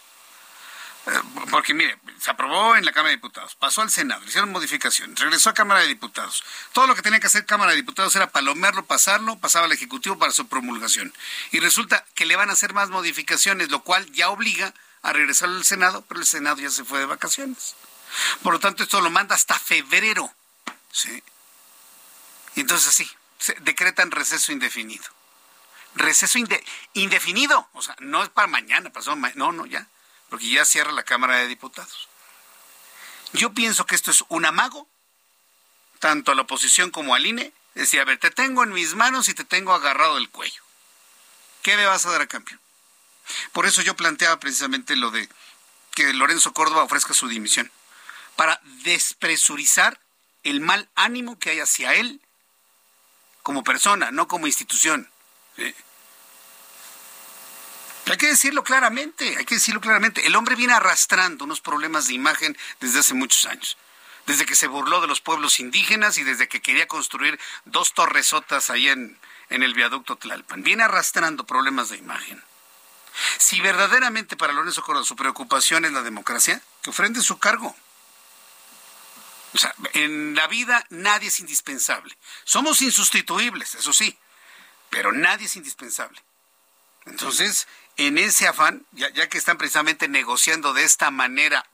porque mire, se aprobó en la Cámara de Diputados, pasó al Senado, hicieron modificaciones, regresó a Cámara de Diputados. Todo lo que tenía que hacer Cámara de Diputados era palomearlo, pasarlo, pasaba al Ejecutivo para su promulgación. Y resulta que le van a hacer más modificaciones, lo cual ya obliga a regresar al Senado, pero el Senado ya se fue de vacaciones. Por lo tanto, esto lo manda hasta febrero. ¿sí? Y entonces así, se decretan receso indefinido receso indefinido. O sea, no es para mañana, pasó no, no, ya, porque ya cierra la Cámara de Diputados. Yo pienso que esto es un amago, tanto a la oposición como al INE, decía, a ver, te tengo en mis manos y te tengo agarrado del cuello. ¿Qué me vas a dar a cambio? Por eso yo planteaba precisamente lo de que Lorenzo Córdoba ofrezca su dimisión, para despresurizar el mal ánimo que hay hacia él como persona, no como institución. Hay que decirlo claramente, hay que decirlo claramente. El hombre viene arrastrando unos problemas de imagen desde hace muchos años. Desde que se burló de los pueblos indígenas y desde que quería construir dos torresotas ahí en, en el viaducto Tlalpan. Viene arrastrando problemas de imagen. Si verdaderamente para Lorenzo Córdoba su preocupación es la democracia, que ofrende su cargo. O sea, en la vida nadie es indispensable. Somos insustituibles, eso sí pero nadie es indispensable. Entonces, en ese afán, ya, que están precisamente negociando de esta manera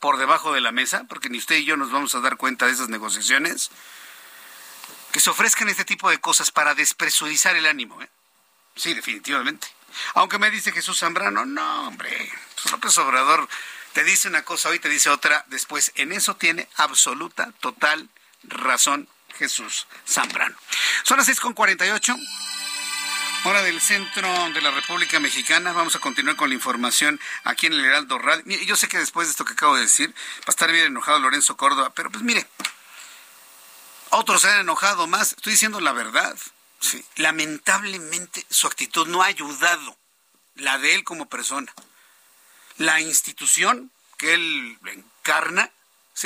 por debajo de la mesa, porque ni usted y yo nos vamos a dar cuenta de esas negociaciones, que se ofrezcan este tipo de cosas para despresurizar el ánimo. ¿eh? Sí, definitivamente. Aunque me dice Jesús Zambrano, no, hombre, pues López Obrador te dice una cosa hoy, te dice otra después. En eso tiene absoluta, total razón Jesús Zambrano. Son las 6.48. Hora del centro de la República Mexicana. Vamos a continuar con la información aquí en el Heraldo Radio. Yo sé que después de esto que acabo de decir, va a estar bien enojado Lorenzo Córdoba, pero pues mire, otros se han enojado más. Estoy diciendo la verdad. Sí. Lamentablemente su actitud no ha ayudado, la de él como persona. La institución que él encarna,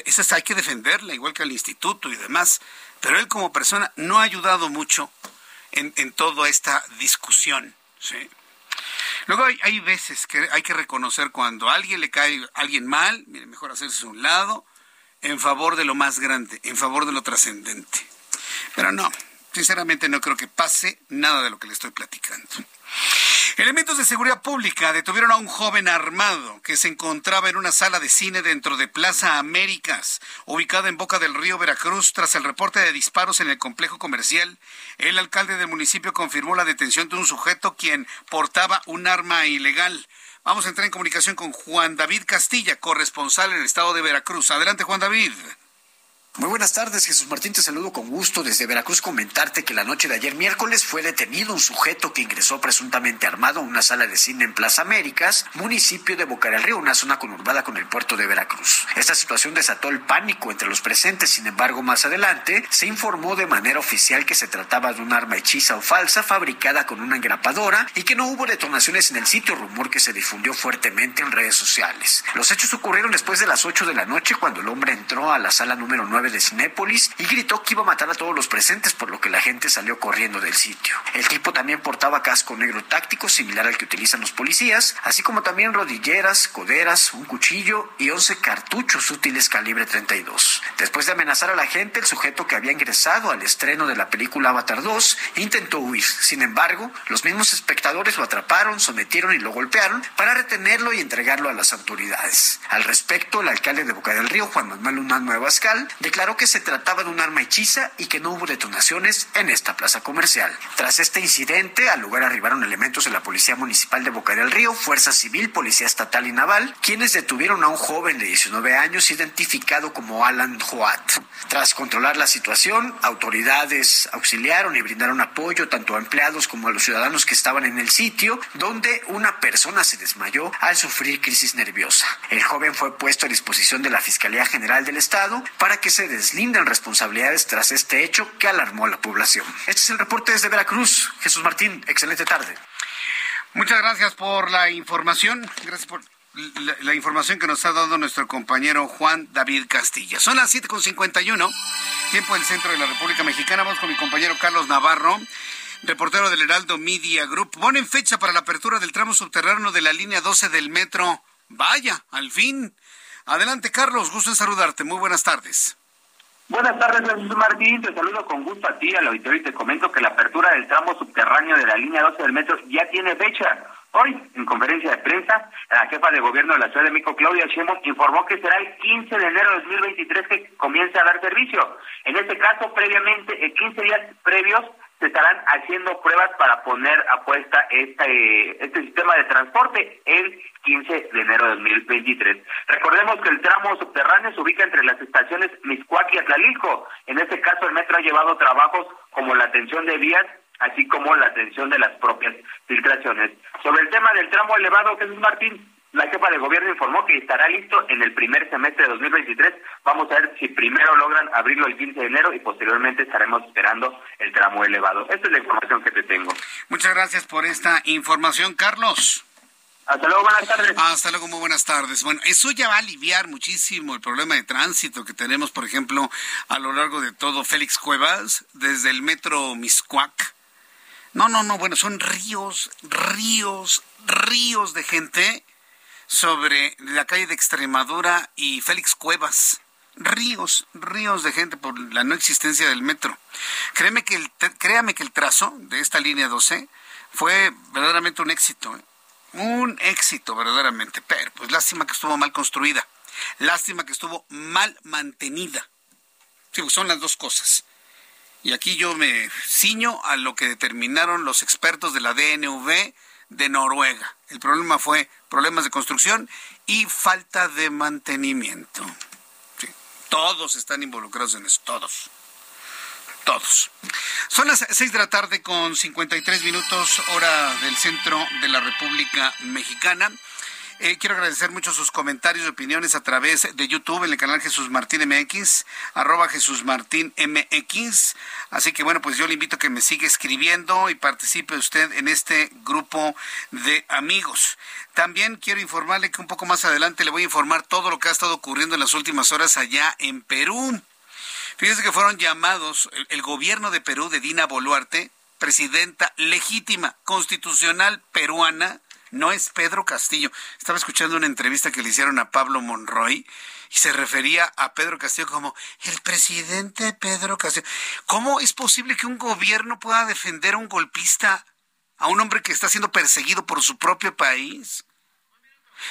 esa hay que defenderla, igual que al instituto y demás. Pero él como persona no ha ayudado mucho en, toda esta discusión. Luego hay, veces que hay que reconocer cuando a alguien le cae alguien mal, mire, mejor hacerse a un lado en favor de lo más grande, en favor de lo trascendente. Pero no, sinceramente no creo que pase nada de lo que le estoy platicando. Elementos de seguridad pública detuvieron a un joven armado que se encontraba en una sala de cine dentro de Plaza Américas, ubicada en Boca del Río Veracruz, tras el reporte de disparos en el complejo comercial. El alcalde del municipio confirmó la detención de un sujeto quien portaba un arma ilegal. Vamos a entrar en comunicación con Juan David Castilla, corresponsal en el estado de Veracruz. Adelante, Juan David. Muy buenas tardes, Jesús Martín, te saludo con gusto desde Veracruz. Comentarte que la noche de ayer miércoles fue detenido un sujeto que ingresó presuntamente armado a una sala de cine en Plaza Américas, municipio de Boca del Río, una zona conurbada con el puerto de Veracruz. Esta situación desató el pánico entre los presentes, sin embargo, más adelante se informó de manera oficial que se trataba de un arma hechiza o falsa fabricada con una engrapadora y que no hubo detonaciones en el sitio, rumor que se difundió fuertemente en redes sociales. Los hechos ocurrieron después de las 8 de la noche cuando el hombre entró a la sala número 9 de Cinépolis y gritó que iba a matar a todos los presentes, por lo que la gente salió corriendo del sitio. El tipo también portaba casco negro táctico similar al que utilizan los policías, así como también rodilleras, coderas, un cuchillo y 11 cartuchos útiles calibre 32. Después de amenazar a la gente, el sujeto que había ingresado al estreno de la película Avatar 2 intentó huir. Sin embargo, los mismos espectadores lo atraparon, sometieron y lo golpearon para retenerlo y entregarlo a las autoridades. Al respecto, el alcalde de Boca del Río, Juan Manuel Unán Nueva declaró que se trataba de un arma hechiza y que no hubo detonaciones en esta plaza comercial. Tras este incidente, al lugar arribaron elementos de la Policía Municipal de Boca del Río, Fuerza Civil, Policía Estatal y Naval, quienes detuvieron a un joven de 19 años identificado como Alan Joat. Tras controlar la situación, autoridades auxiliaron y brindaron apoyo tanto a empleados como a los ciudadanos que estaban en el sitio, donde una persona se desmayó al sufrir crisis nerviosa. El joven fue puesto a disposición de la Fiscalía General del Estado para que se deslindan responsabilidades tras este hecho que alarmó a la población. Este es el reporte desde Veracruz. Jesús Martín, excelente tarde. Muchas gracias por la información. Gracias por la, información que nos ha dado nuestro compañero Juan David Castilla. Son las 7.51, tiempo del centro de la República Mexicana. Vamos con mi compañero Carlos Navarro, reportero del Heraldo Media Group. Ponen fecha para la apertura del tramo subterráneo de la línea 12 del metro. Vaya, al fin. Adelante, Carlos. Gusto en saludarte. Muy buenas tardes. Buenas tardes, Jesús Martín. Te saludo con gusto a ti, al auditorio, y te comento que la apertura del tramo subterráneo de la línea 12 del metro ya tiene fecha. Hoy, en conferencia de prensa, la jefa de gobierno de la Ciudad de México, Claudia Sheinbaum, informó que será el 15 de enero de 2023 que comience a dar servicio. En este caso, previamente, en 15 días previos, se estarán haciendo pruebas para poner a puesta este, este sistema de transporte el 15 de enero de 2023. Recordemos que el tramo subterráneo se ubica entre las estaciones Miscuac y Atlalilco. En este caso, el metro ha llevado trabajos como la atención de vías así como la atención de las propias filtraciones. Sobre el tema del tramo elevado, Jesús Martín, la jefa de gobierno informó que estará listo en el primer semestre de 2023. Vamos a ver si primero logran abrirlo el 15 de enero y posteriormente estaremos esperando el tramo elevado. Esta es la información que te tengo. Muchas gracias por esta información, Carlos. Hasta luego, buenas tardes. Hasta luego, muy buenas tardes. Bueno, eso ya va a aliviar muchísimo el problema de tránsito que tenemos, por ejemplo, a lo largo de todo Félix Cuevas, desde el metro Miscuac. No, no, no, bueno, son ríos, ríos, ríos de gente sobre la calle de Extremadura y Félix Cuevas. Ríos, ríos de gente por la no existencia del metro. Créeme que el, créame que el trazo de esta línea 12 fue verdaderamente un éxito. ¿eh? Un éxito, verdaderamente. Pero, pues lástima que estuvo mal construida. Lástima que estuvo mal mantenida. Sí, pues son las dos cosas. Y aquí yo me ciño a lo que determinaron los expertos de la DNV de Noruega. El problema fue problemas de construcción y falta de mantenimiento. todos están involucrados en eso, todos. Todos. Son las 6 de la tarde con 53 minutos hora del centro de la República Mexicana. Eh, quiero agradecer mucho sus comentarios y opiniones a través de YouTube en el canal Jesús Martín MX, arroba Jesús Martín MX. Así que bueno, pues yo le invito a que me siga escribiendo y participe usted en este grupo de amigos. También quiero informarle que un poco más adelante le voy a informar todo lo que ha estado ocurriendo en las últimas horas allá en Perú. Fíjense que fueron llamados el gobierno de Perú de Dina Boluarte, presidenta legítima, constitucional peruana, no es Pedro Castillo. Estaba escuchando una entrevista que le hicieron a Pablo Monroy y se refería a Pedro Castillo como el presidente Pedro Castillo. ¿Cómo es posible que un gobierno pueda defender a un golpista, a un hombre que está siendo perseguido por su propio país?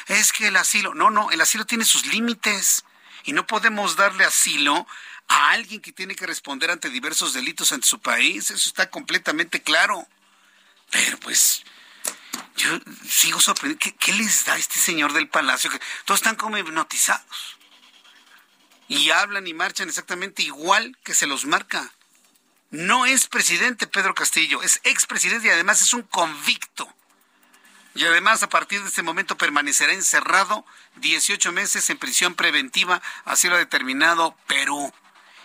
Es que el asilo, no, no, el asilo tiene sus límites y no podemos darle asilo a alguien que tiene que responder ante diversos delitos ante su país. Eso está completamente claro. Pero pues yo sigo sorprendido. ¿Qué, ¿Qué, les da este señor del palacio? Que todos están como hipnotizados y hablan y marchan exactamente igual que se los marca. No es presidente Pedro Castillo, es expresidente y además es un convicto. Y además a partir de este momento permanecerá encerrado 18 meses en prisión preventiva, así lo ha determinado Perú.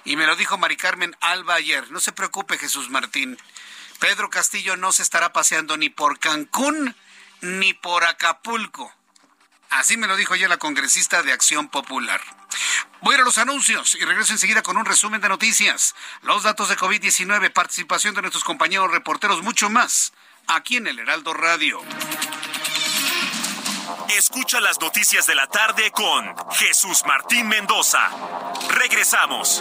Y me lo dijo Mari Carmen Alba ayer. No se preocupe Jesús Martín. Pedro Castillo no se estará paseando ni por Cancún ni por Acapulco. Así me lo dijo ayer la congresista de Acción Popular. Voy a, ir a los anuncios y regreso enseguida con un resumen de noticias, los datos de COVID-19, participación de nuestros compañeros reporteros, mucho más, aquí en el Heraldo Radio. Escucha las noticias de la tarde con Jesús Martín Mendoza. Regresamos.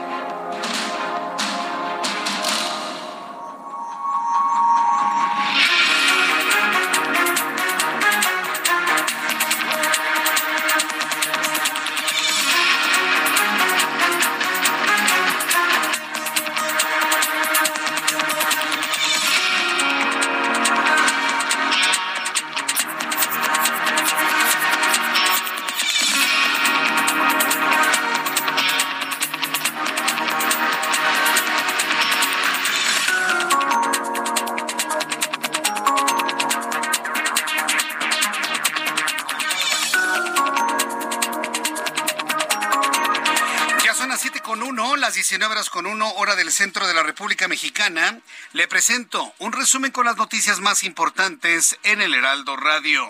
Con uno, hora del centro de la República Mexicana, le presento un resumen con las noticias más importantes en el Heraldo Radio.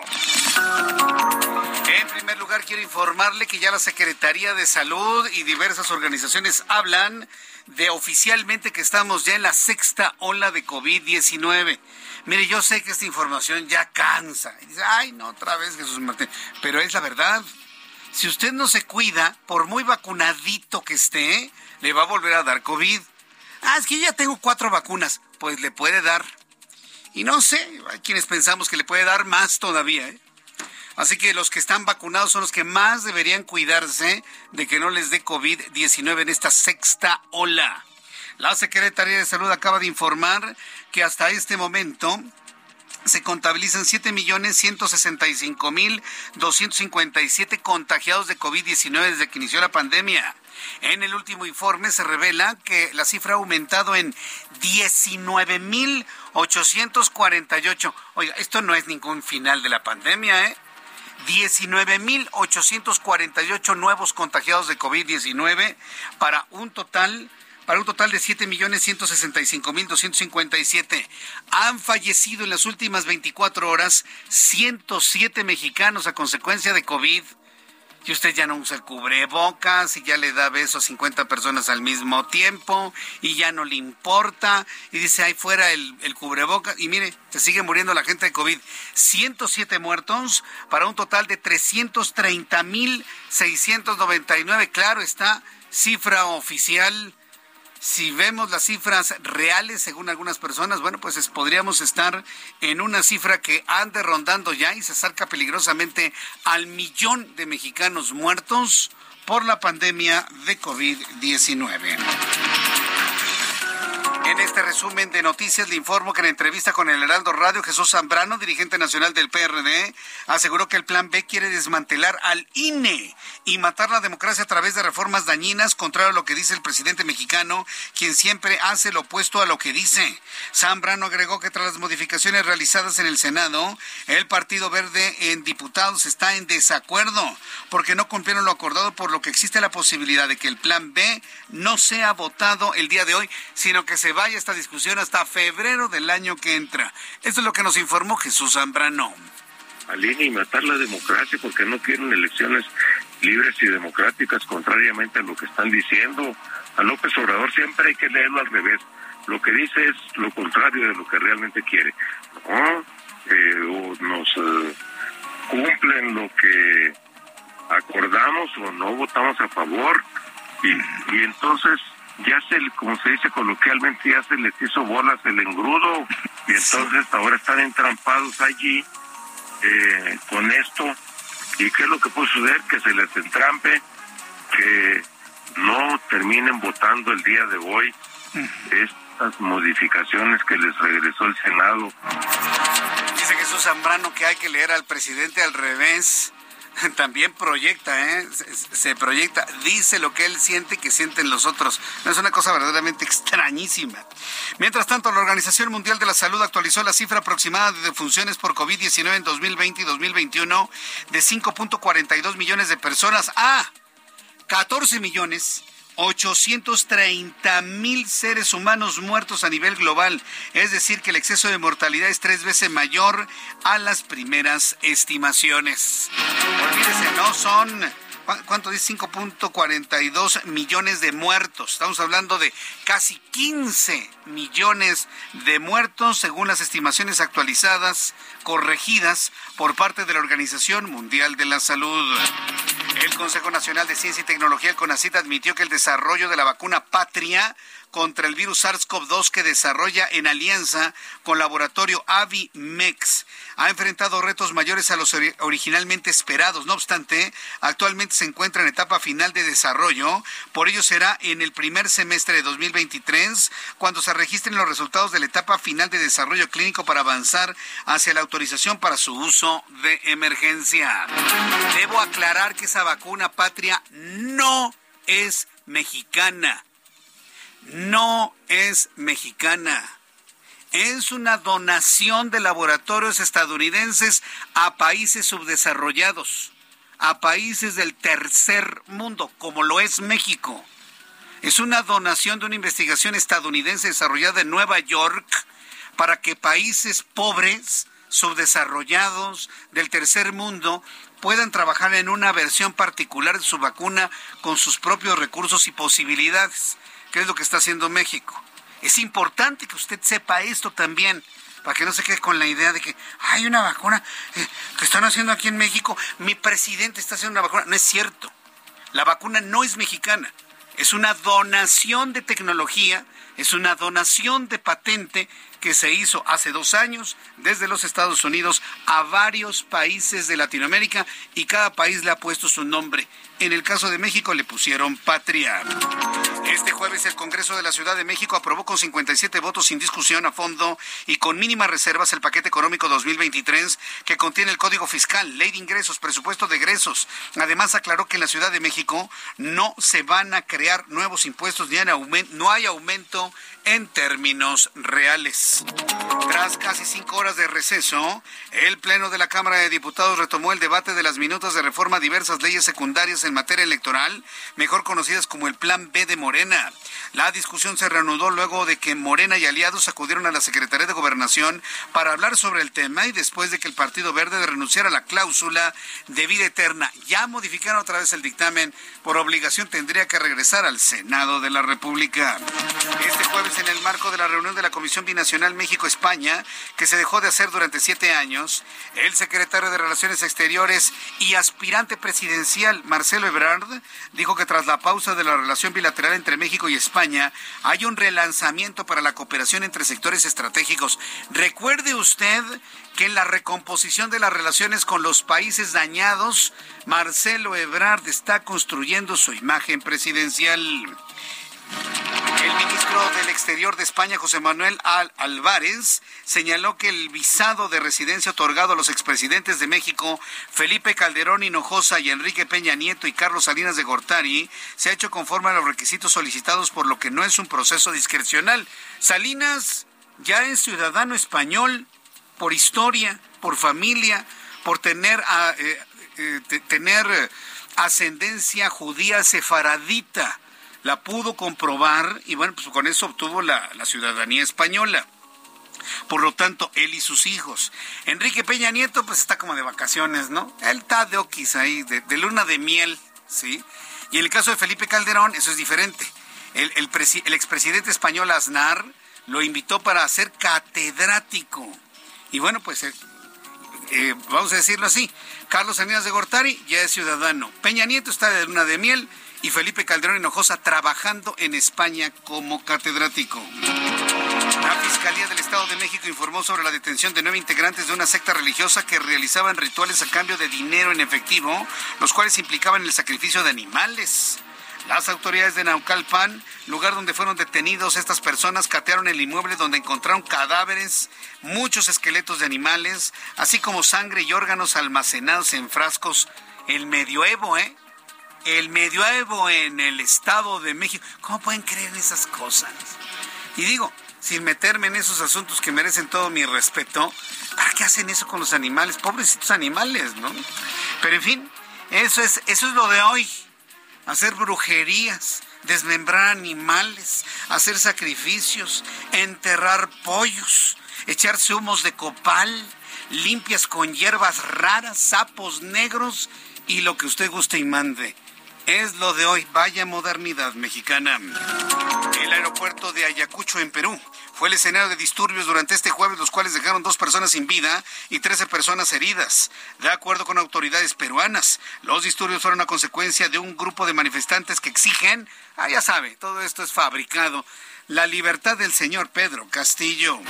En primer lugar, quiero informarle que ya la Secretaría de Salud y diversas organizaciones hablan de oficialmente que estamos ya en la sexta ola de COVID-19. Mire, yo sé que esta información ya cansa. dice, ay, no, otra vez Jesús Martín. Pero es la verdad. Si usted no se cuida, por muy vacunadito que esté, le va a volver a dar COVID. Ah, es que ya tengo cuatro vacunas. Pues le puede dar. Y no sé, hay quienes pensamos que le puede dar más todavía. ¿eh? Así que los que están vacunados son los que más deberían cuidarse de que no les dé COVID-19 en esta sexta ola. La Secretaría de Salud acaba de informar que hasta este momento se contabilizan 7.165.257 contagiados de COVID-19 desde que inició la pandemia. En el último informe se revela que la cifra ha aumentado en 19.848. Oiga, esto no es ningún final de la pandemia, ¿eh? 19.848 nuevos contagiados de COVID-19 para un total para un total de 7.165.257. Han fallecido en las últimas 24 horas 107 mexicanos a consecuencia de COVID y usted ya no usa el cubrebocas y ya le da besos a 50 personas al mismo tiempo y ya no le importa y dice ahí fuera el, el cubrebocas y mire, se sigue muriendo la gente de COVID. 107 muertos para un total de 330.699. Claro está, cifra oficial si vemos las cifras reales, según algunas personas, bueno, pues podríamos estar en una cifra que ande rondando ya y se acerca peligrosamente al millón de mexicanos muertos por la pandemia de COVID-19. En este resumen de noticias le informo que en entrevista con el Heraldo Radio, Jesús Zambrano, dirigente nacional del PRD, aseguró que el Plan B quiere desmantelar al INE y matar la democracia a través de reformas dañinas, contrario a lo que dice el presidente mexicano, quien siempre hace lo opuesto a lo que dice. Zambrano agregó que tras las modificaciones realizadas en el Senado, el Partido Verde en diputados está en desacuerdo porque no cumplieron lo acordado, por lo que existe la posibilidad de que el Plan B no sea votado el día de hoy, sino que se vaya esta discusión hasta febrero del año que entra. Esto es lo que nos informó Jesús Zambrano. Al INE y matar la democracia porque no quieren elecciones libres y democráticas, contrariamente a lo que están diciendo. A López Obrador siempre hay que leerlo al revés. Lo que dice es lo contrario de lo que realmente quiere. ¿no? Eh, o nos eh, cumplen lo que acordamos o no votamos a favor y entonces ya se, como se dice coloquialmente, ya se les hizo bolas el engrudo y entonces ahora están entrampados allí eh, con esto. ¿Y qué es lo que puede suceder? Que se les entrampe, que no terminen votando el día de hoy estas modificaciones que les regresó el Senado. Dice Jesús Zambrano que hay que leer al presidente al revés. también proyecta, ¿eh? Se, proyecta, dice lo que él siente que sienten los otros. es una cosa verdaderamente extrañísima. Mientras tanto, la Organización Mundial de la Salud actualizó la cifra aproximada de defunciones por COVID-19 en 2020 y 2021 de 5.42 millones de personas a 14 millones 830 mil seres humanos muertos a nivel global. Es decir, que el exceso de mortalidad es tres veces mayor a las primeras estimaciones. Olvídese, no son ¿cuánto dice? 5.42 millones de muertos. Estamos hablando de casi 15 millones de muertos según las estimaciones actualizadas, corregidas por parte de la Organización Mundial de la Salud. El Consejo Nacional de Ciencia y Tecnología, el CONACYT, admitió que el desarrollo de la vacuna Patria contra el virus SARS-CoV-2 que desarrolla en alianza con laboratorio Avimex. Ha enfrentado retos mayores a los originalmente esperados. No obstante, actualmente se encuentra en etapa final de desarrollo. Por ello será en el primer semestre de 2023 cuando se registren los resultados de la etapa final de desarrollo clínico para avanzar hacia la autorización para su uso de emergencia. Debo aclarar que esa vacuna patria no es mexicana no es mexicana. Es una donación de laboratorios estadounidenses a países subdesarrollados, a países del tercer mundo, como lo es México. Es una donación de una investigación estadounidense desarrollada en Nueva York para que países pobres, subdesarrollados, del tercer mundo, puedan trabajar en una versión particular de su vacuna con sus propios recursos y posibilidades. ¿Qué es lo que está haciendo México? Es importante que usted sepa esto también, para que no se quede con la idea de que hay una vacuna eh, que están haciendo aquí en México, mi presidente está haciendo una vacuna. No es cierto. La vacuna no es mexicana. Es una donación de tecnología, es una donación de patente que se hizo hace dos años desde los Estados Unidos a varios países de Latinoamérica y cada país le ha puesto su nombre. En el caso de México le pusieron Patria. Este jueves el Congreso de la Ciudad de México aprobó con 57 votos sin discusión a fondo y con mínimas reservas el paquete económico 2023 que contiene el Código Fiscal, Ley de Ingresos, Presupuesto de Egresos. Además aclaró que en la Ciudad de México no se van a crear nuevos impuestos ni no hay aumento en términos reales. Tras casi cinco horas de receso, el Pleno de la Cámara de Diputados retomó el debate de las minutas de reforma a diversas leyes secundarias en materia electoral, mejor conocidas como el Plan B de Morena. La discusión se reanudó luego de que Morena y aliados acudieron a la Secretaría de Gobernación para hablar sobre el tema y después de que el Partido Verde renunciara a la cláusula de vida eterna. Ya modificaron otra vez el dictamen. Por obligación tendría que regresar al Senado de la República. Este jueves en el marco de la reunión de la Comisión Binacional México-España, que se dejó de hacer durante siete años, el secretario de Relaciones Exteriores y aspirante presidencial, Marcelo Ebrard, dijo que tras la pausa de la relación bilateral entre México y España, hay un relanzamiento para la cooperación entre sectores estratégicos. Recuerde usted que en la recomposición de las relaciones con los países dañados, Marcelo Ebrard está construyendo su imagen presidencial. El ministro del Exterior de España, José Manuel Álvarez, señaló que el visado de residencia otorgado a los expresidentes de México, Felipe Calderón Hinojosa y Enrique Peña Nieto y Carlos Salinas de Gortari, se ha hecho conforme a los requisitos solicitados, por lo que no es un proceso discrecional. Salinas ya es ciudadano español por historia, por familia, por tener, eh, eh, tener ascendencia judía sefaradita la pudo comprobar y bueno, pues con eso obtuvo la, ciudadanía española. Por lo tanto, él y sus hijos. Enrique Peña Nieto, pues está como de vacaciones, ¿no? Él está de oquis ahí, de, luna de miel. ¿sí? Y en el caso de Felipe Calderón, eso es diferente. El, expresidente español Aznar lo invitó para ser catedrático. Y bueno, pues eh, eh, vamos a decirlo así, Carlos Salinas de Gortari ya es ciudadano. Peña Nieto está de luna de miel y Felipe Calderón Hinojosa trabajando en España como catedrático. La Fiscalía del Estado de México informó sobre la detención de nueve integrantes de una secta religiosa que realizaban rituales a cambio de dinero en efectivo, los cuales implicaban el sacrificio de animales. Las autoridades de Naucalpan, lugar donde fueron detenidos estas personas, catearon el inmueble donde encontraron cadáveres, muchos esqueletos de animales, así como sangre y órganos almacenados en frascos. El medioevo, ¿eh? El medioevo en el Estado de México. ¿Cómo pueden creer en esas cosas? Y digo, sin meterme en esos asuntos que merecen todo mi respeto, ¿para qué hacen eso con los animales? Pobrecitos animales, ¿no? Pero en fin, eso es, eso es lo de hoy. Hacer brujerías, desmembrar animales, hacer sacrificios, enterrar pollos, echarse humos de copal, limpias con hierbas raras, sapos negros y lo que usted guste y mande. Es lo de hoy. Vaya modernidad mexicana. El aeropuerto de Ayacucho, en Perú, fue el escenario de disturbios durante este jueves, los cuales dejaron dos personas sin vida y 13 personas heridas. De acuerdo con autoridades peruanas, los disturbios fueron a consecuencia de un grupo de manifestantes que exigen, ah, ya sabe, todo esto es fabricado, la libertad del señor Pedro Castillo.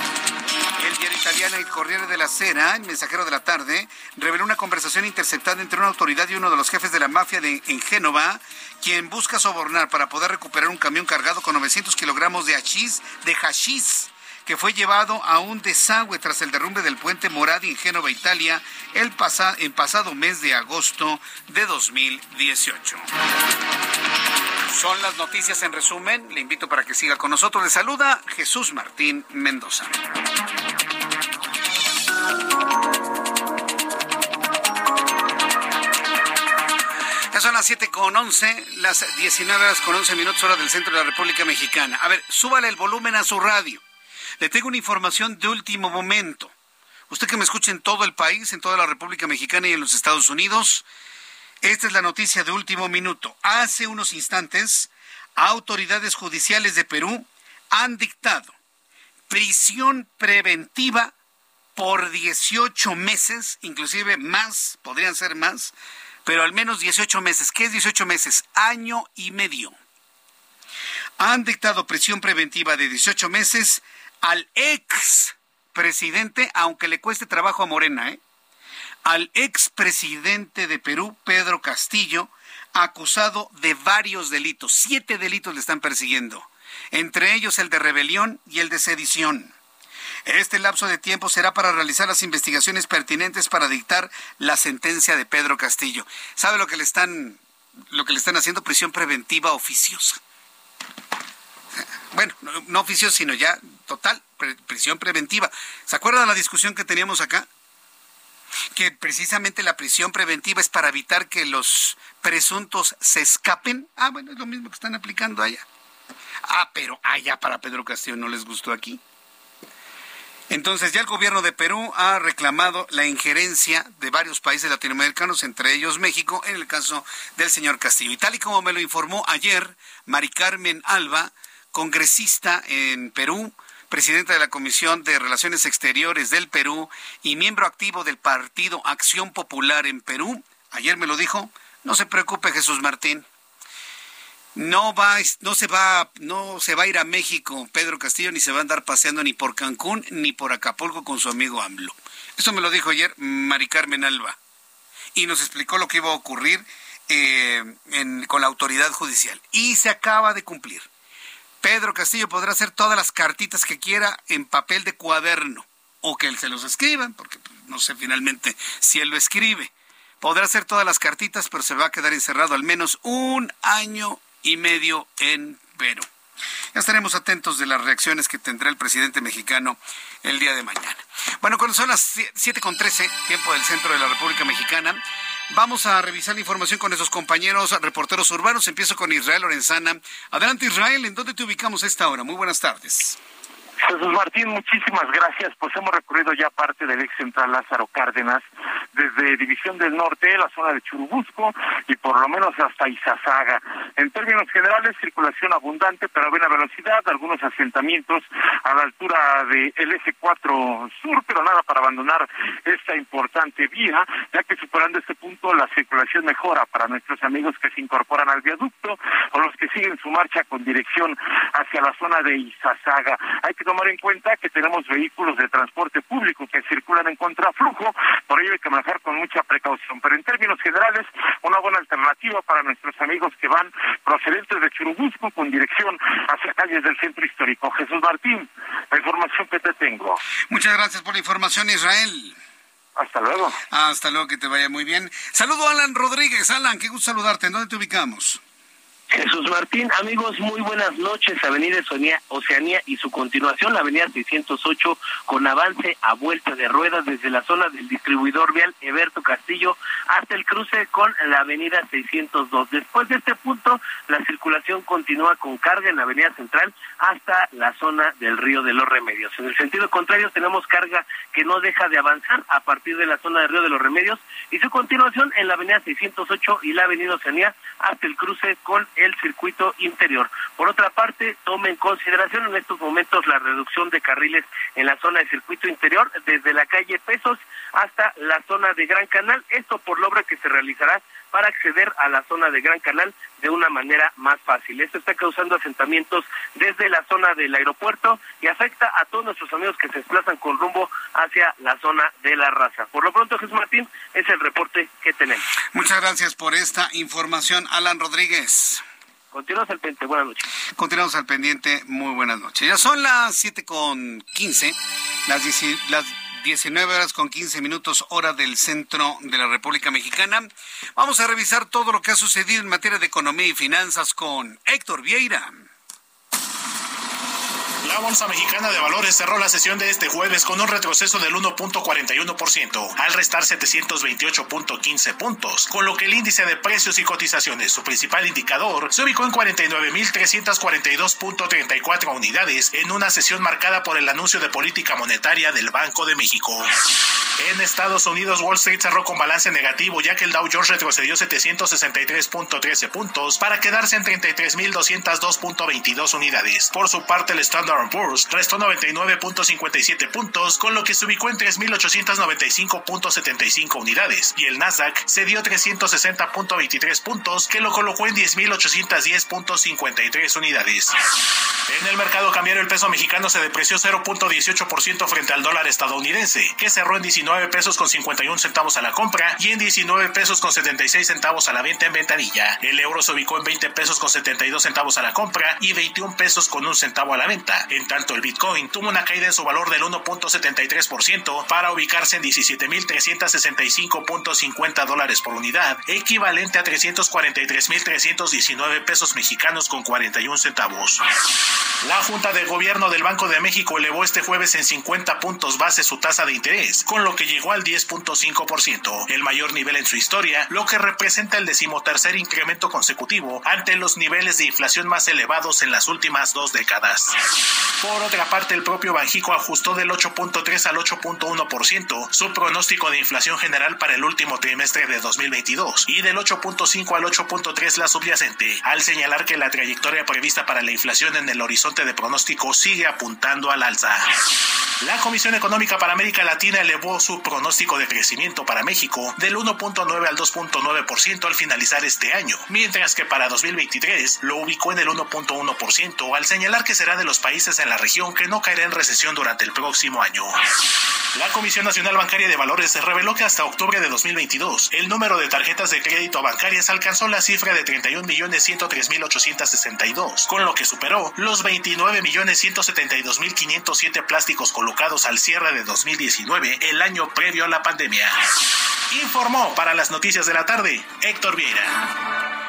El diario italiano El Corriere de la Sera, el mensajero de la tarde, reveló una conversación interceptada entre una autoridad y uno de los jefes de la mafia de, en Génova, quien busca sobornar para poder recuperar un camión cargado con 900 kilogramos de hachís, de hashish que fue llevado a un desagüe tras el derrumbe del puente Moradi en Génova, Italia, el pasado mes de agosto de 2018. Son las noticias en resumen. Le invito para que siga con nosotros. Le saluda Jesús Martín Mendoza. Ya son las 7 con 11, las 19 horas con 11 minutos hora del centro de la República Mexicana. A ver, súbale el volumen a su radio. Le tengo una información de último momento. Usted que me escucha en todo el país, en toda la República Mexicana y en los Estados Unidos, esta es la noticia de último minuto. Hace unos instantes, autoridades judiciales de Perú han dictado prisión preventiva por 18 meses, inclusive más, podrían ser más, pero al menos 18 meses. ¿Qué es 18 meses? Año y medio. Han dictado prisión preventiva de 18 meses al ex presidente, aunque le cueste trabajo a Morena, ¿eh? Al expresidente de Perú, Pedro Castillo, acusado de varios delitos. Siete delitos le están persiguiendo, entre ellos el de rebelión y el de sedición. Este lapso de tiempo será para realizar las investigaciones pertinentes para dictar la sentencia de Pedro Castillo. ¿Sabe lo que le están lo que le están haciendo prisión preventiva oficiosa? Bueno, no, oficiosa, sino ya total prisión preventiva. ¿Se acuerda de la discusión que teníamos acá? Que precisamente la prisión preventiva es para evitar que los presuntos se escapen. Ah, bueno, es lo mismo que están aplicando allá. Ah, pero allá para Pedro Castillo no les gustó aquí. Entonces ya el gobierno de Perú ha reclamado la injerencia de varios países latinoamericanos, entre ellos México, en el caso del señor Castillo. Y tal y como me lo informó ayer Mari Carmen Alba, congresista en Perú, presidenta de la Comisión de Relaciones Exteriores del Perú y miembro activo del Partido Acción Popular en Perú. Ayer me lo dijo. No se preocupe, Jesús Martín. No va, no se va, no se va a ir a México Pedro Castillo ni se va a andar paseando ni por Cancún ni por Acapulco con su amigo AMLO. Eso me lo dijo ayer Mari Carmen Alba y nos explicó lo que iba a ocurrir eh, con la autoridad judicial y se acaba de cumplir. Pedro Castillo podrá hacer todas las cartitas que quiera en papel de cuaderno o que él se los escriban, porque no sé finalmente si él lo escribe. Podrá hacer todas las cartitas, pero se va a quedar encerrado al menos un año y medio en Perú. Ya estaremos atentos de las reacciones que tendrá el presidente mexicano el día de mañana. Bueno, cuando son las 7.13, tiempo del centro de la República Mexicana, Vamos a revisar la información con nuestros compañeros reporteros urbanos. Empiezo con Israel Lorenzana. Adelante Israel, ¿en dónde te ubicamos a esta hora? Muy buenas tardes. Jesús Martín, muchísimas gracias. Pues hemos recorrido ya parte del ex central Lázaro Cárdenas, desde División del Norte, la zona de Churubusco y por lo menos hasta Izazaga. En términos generales, circulación abundante, pero a buena velocidad, algunos asentamientos a la altura del S4 Sur, pero nada para abandonar esta importante vía, ya que superando este punto la circulación mejora para nuestros amigos que se incorporan al viaducto o los que siguen su marcha con dirección hacia la zona de Izazaga. Hay que tomar en cuenta que tenemos vehículos de transporte público que circulan en contraflujo, por ello hay que manejar con mucha precaución. Pero en términos generales, una buena alternativa para nuestros amigos que van procedentes de Churubusco con dirección hacia calles del centro histórico. Jesús Martín, la información que te tengo. Muchas gracias por la información, Israel. Hasta luego. Hasta luego, que te vaya muy bien. Saludo a Alan Rodríguez. Alan, qué gusto saludarte. ¿En dónde te ubicamos? Jesús Martín, amigos, muy buenas noches. Avenida Oceanía y su continuación, la Avenida 608, con avance a vuelta de ruedas desde la zona del distribuidor vial Eberto Castillo hasta el cruce con la Avenida 602. Después de este punto, la circulación continúa con carga en la Avenida Central hasta la zona del Río de los Remedios. En el sentido contrario, tenemos carga que no deja de avanzar a partir de la zona del Río de los Remedios y su continuación en la Avenida 608 y la Avenida Oceanía hasta el cruce con el circuito interior. Por otra parte, tome en consideración en estos momentos la reducción de carriles en la zona de circuito interior desde la calle Pesos hasta la zona de Gran Canal. Esto por la obra que se realizará para acceder a la zona de Gran Canal de una manera más fácil. Esto está causando asentamientos desde la zona del aeropuerto y afecta a todos nuestros amigos que se desplazan con rumbo hacia la zona de la raza. Por lo pronto, Jesús Martín, es el reporte que tenemos. Muchas gracias por esta información, Alan Rodríguez. Continuamos al pendiente, buenas noches. Continuamos al pendiente, muy buenas noches. Ya son las siete con quince, las, las 19 horas con 15 minutos hora del centro de la República Mexicana. Vamos a revisar todo lo que ha sucedido en materia de economía y finanzas con Héctor Vieira. La Bolsa Mexicana de Valores cerró la sesión de este jueves con un retroceso del 1.41%, al restar 728.15 puntos, con lo que el índice de precios y cotizaciones, su principal indicador, se ubicó en 49.342.34 unidades en una sesión marcada por el anuncio de política monetaria del Banco de México. En Estados Unidos, Wall Street cerró con balance negativo ya que el Dow Jones retrocedió 763.13 puntos para quedarse en 33.202.22 unidades. Por su parte, el Standard Poor's restó 99.57 puntos, con lo que se ubicó en 3.895.75 unidades, y el Nasdaq se dio 360.23 puntos, que lo colocó en 10.810.53 unidades. En el mercado cambiario el peso mexicano se depreció 0.18% frente al dólar estadounidense, que cerró en 19 pesos con 51 centavos a la compra y en 19 pesos con 76 centavos a la venta en ventanilla. El euro se ubicó en 20 pesos con 72 centavos a la compra y 21 pesos con un centavo a la venta. En tanto, el Bitcoin tuvo una caída en su valor del 1.73% para ubicarse en 17.365.50 dólares por unidad, equivalente a 343.319 pesos mexicanos con 41 centavos. La Junta de Gobierno del Banco de México elevó este jueves en 50 puntos base su tasa de interés, con lo que llegó al 10.5%, el mayor nivel en su historia, lo que representa el decimotercer incremento consecutivo ante los niveles de inflación más elevados en las últimas dos décadas. Por otra parte, el propio Banjico ajustó del 8.3 al 8.1% su pronóstico de inflación general para el último trimestre de 2022 y del 8.5 al 8.3 la subyacente, al señalar que la trayectoria prevista para la inflación en el horizonte de pronóstico sigue apuntando al alza. La Comisión Económica para América Latina elevó su pronóstico de crecimiento para México del 1.9 al 2.9% al finalizar este año, mientras que para 2023 lo ubicó en el 1.1% al señalar que será de los países en la región que no caerá en recesión durante el próximo año. La Comisión Nacional Bancaria de Valores reveló que hasta octubre de 2022 el número de tarjetas de crédito bancarias alcanzó la cifra de 31.103.862, con lo que superó los 29.172.507 plásticos colocados al cierre de 2019, el año previo a la pandemia. Informó para las noticias de la tarde Héctor Vieira.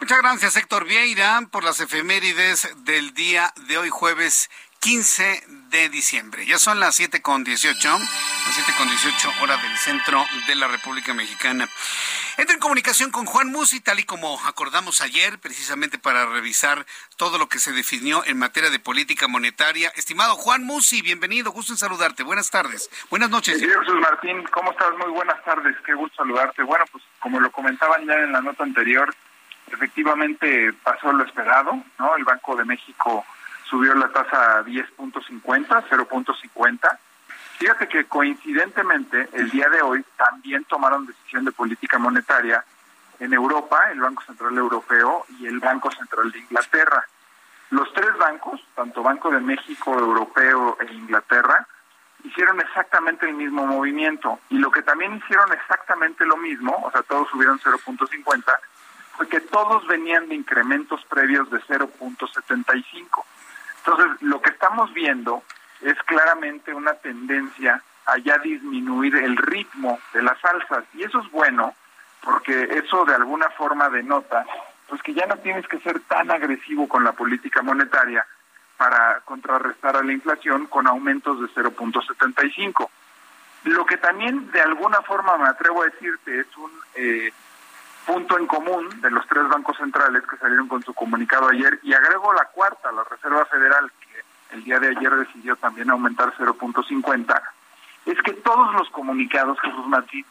Muchas gracias, Héctor Vieira, por las efemérides del día de hoy, jueves 15 de diciembre. Ya son las 7 con 18. 7 con 18 hora del centro de la República Mexicana. Entro en comunicación con Juan Musi, tal y como acordamos ayer, precisamente para revisar todo lo que se definió en materia de política monetaria. Estimado Juan Musi, bienvenido, gusto en saludarte. Buenas tardes. Buenas noches. Jesús Martín, ¿cómo estás? Muy buenas tardes, qué gusto saludarte. Bueno, pues como lo comentaban ya en la nota anterior, efectivamente pasó lo esperado, ¿no? El Banco de México subió la tasa a 10.50, 0.50 Fíjate que coincidentemente el día de hoy también tomaron decisión de política monetaria en Europa, el Banco Central Europeo y el Banco Central de Inglaterra. Los tres bancos, tanto Banco de México, Europeo e Inglaterra, hicieron exactamente el mismo movimiento. Y lo que también hicieron exactamente lo mismo, o sea, todos subieron 0.50, fue que todos venían de incrementos previos de 0.75. Entonces, lo que estamos viendo es claramente una tendencia a ya disminuir el ritmo de las alzas. Y eso es bueno, porque eso de alguna forma denota pues que ya no tienes que ser tan agresivo con la política monetaria para contrarrestar a la inflación con aumentos de 0.75. Lo que también de alguna forma me atrevo a decirte es un eh, punto en común de los tres bancos centrales que salieron con su comunicado ayer y agrego la cuarta, la Reserva Federal, el día de ayer decidió también aumentar 0.50, es que todos los comunicados, Jesús Martín,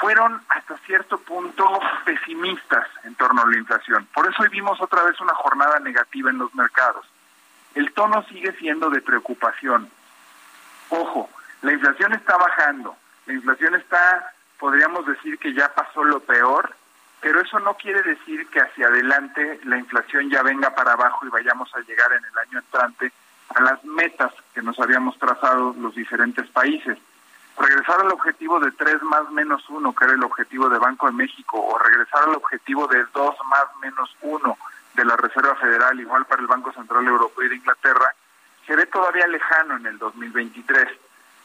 fueron hasta cierto punto pesimistas en torno a la inflación. Por eso hoy vimos otra vez una jornada negativa en los mercados. El tono sigue siendo de preocupación. Ojo, la inflación está bajando, la inflación está, podríamos decir que ya pasó lo peor, pero eso no quiere decir que hacia adelante la inflación ya venga para abajo y vayamos a llegar en el año entrante a las metas que nos habíamos trazado los diferentes países. Regresar al objetivo de 3 más menos 1, que era el objetivo de Banco de México, o regresar al objetivo de 2 más menos 1 de la Reserva Federal, igual para el Banco Central Europeo y de Inglaterra, se ve todavía lejano en el 2023.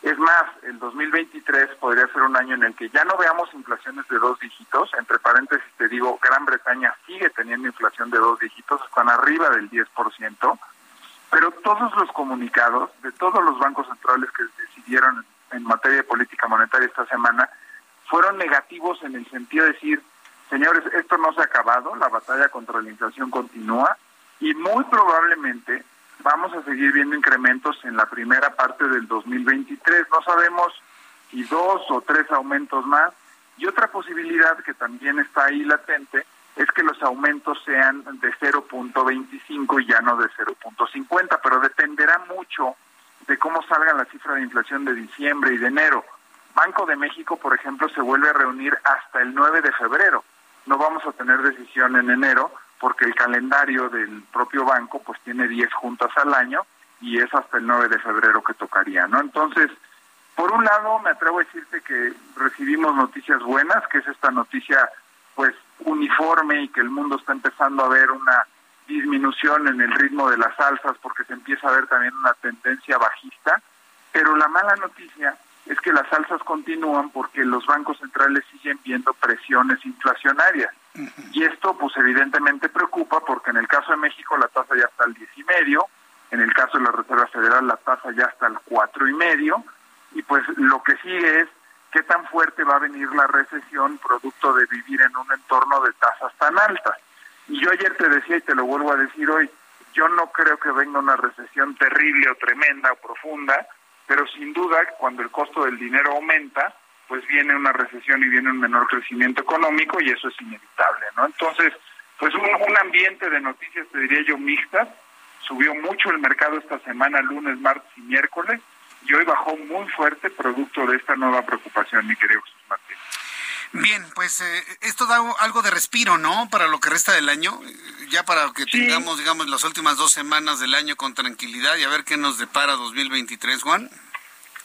Es más, el 2023 podría ser un año en el que ya no veamos inflaciones de dos dígitos. Entre paréntesis te digo, Gran Bretaña sigue teniendo inflación de dos dígitos, están arriba del 10%. Pero todos los comunicados de todos los bancos centrales que decidieron en materia de política monetaria esta semana fueron negativos en el sentido de decir, señores, esto no se ha acabado, la batalla contra la inflación continúa y muy probablemente vamos a seguir viendo incrementos en la primera parte del 2023. No sabemos si dos o tres aumentos más. Y otra posibilidad que también está ahí latente es que los aumentos sean de 0.25 y ya no de 0.50, pero dependerá mucho de cómo salga la cifra de inflación de diciembre y de enero. Banco de México, por ejemplo, se vuelve a reunir hasta el 9 de febrero. No vamos a tener decisión en enero porque el calendario del propio banco pues tiene 10 juntas al año y es hasta el 9 de febrero que tocaría, ¿no? Entonces, por un lado, me atrevo a decirte que recibimos noticias buenas, que es esta noticia pues uniforme y que el mundo está empezando a ver una disminución en el ritmo de las alzas porque se empieza a ver también una tendencia bajista, pero la mala noticia es que las alzas continúan porque los bancos centrales siguen viendo presiones inflacionarias. Y esto pues evidentemente preocupa porque en el caso de México la tasa ya está al diez y medio, en el caso de la Reserva Federal la tasa ya está al cuatro y medio, y pues lo que sigue es qué tan fuerte va a venir la recesión producto de vivir en un entorno de tasas tan altas. Y yo ayer te decía y te lo vuelvo a decir hoy, yo no creo que venga una recesión terrible o tremenda o profunda, pero sin duda cuando el costo del dinero aumenta, pues viene una recesión y viene un menor crecimiento económico y eso es inevitable, ¿no? Entonces, pues un, un ambiente de noticias, te diría yo, mixtas. Subió mucho el mercado esta semana, lunes, martes y miércoles y hoy bajó muy fuerte producto de esta nueva preocupación, mi querido Jesús Martín. Bien, pues eh, esto da algo de respiro, ¿no? Para lo que resta del año, ya para que tengamos, digamos, las últimas dos semanas del año con tranquilidad y a ver qué nos depara 2023, Juan.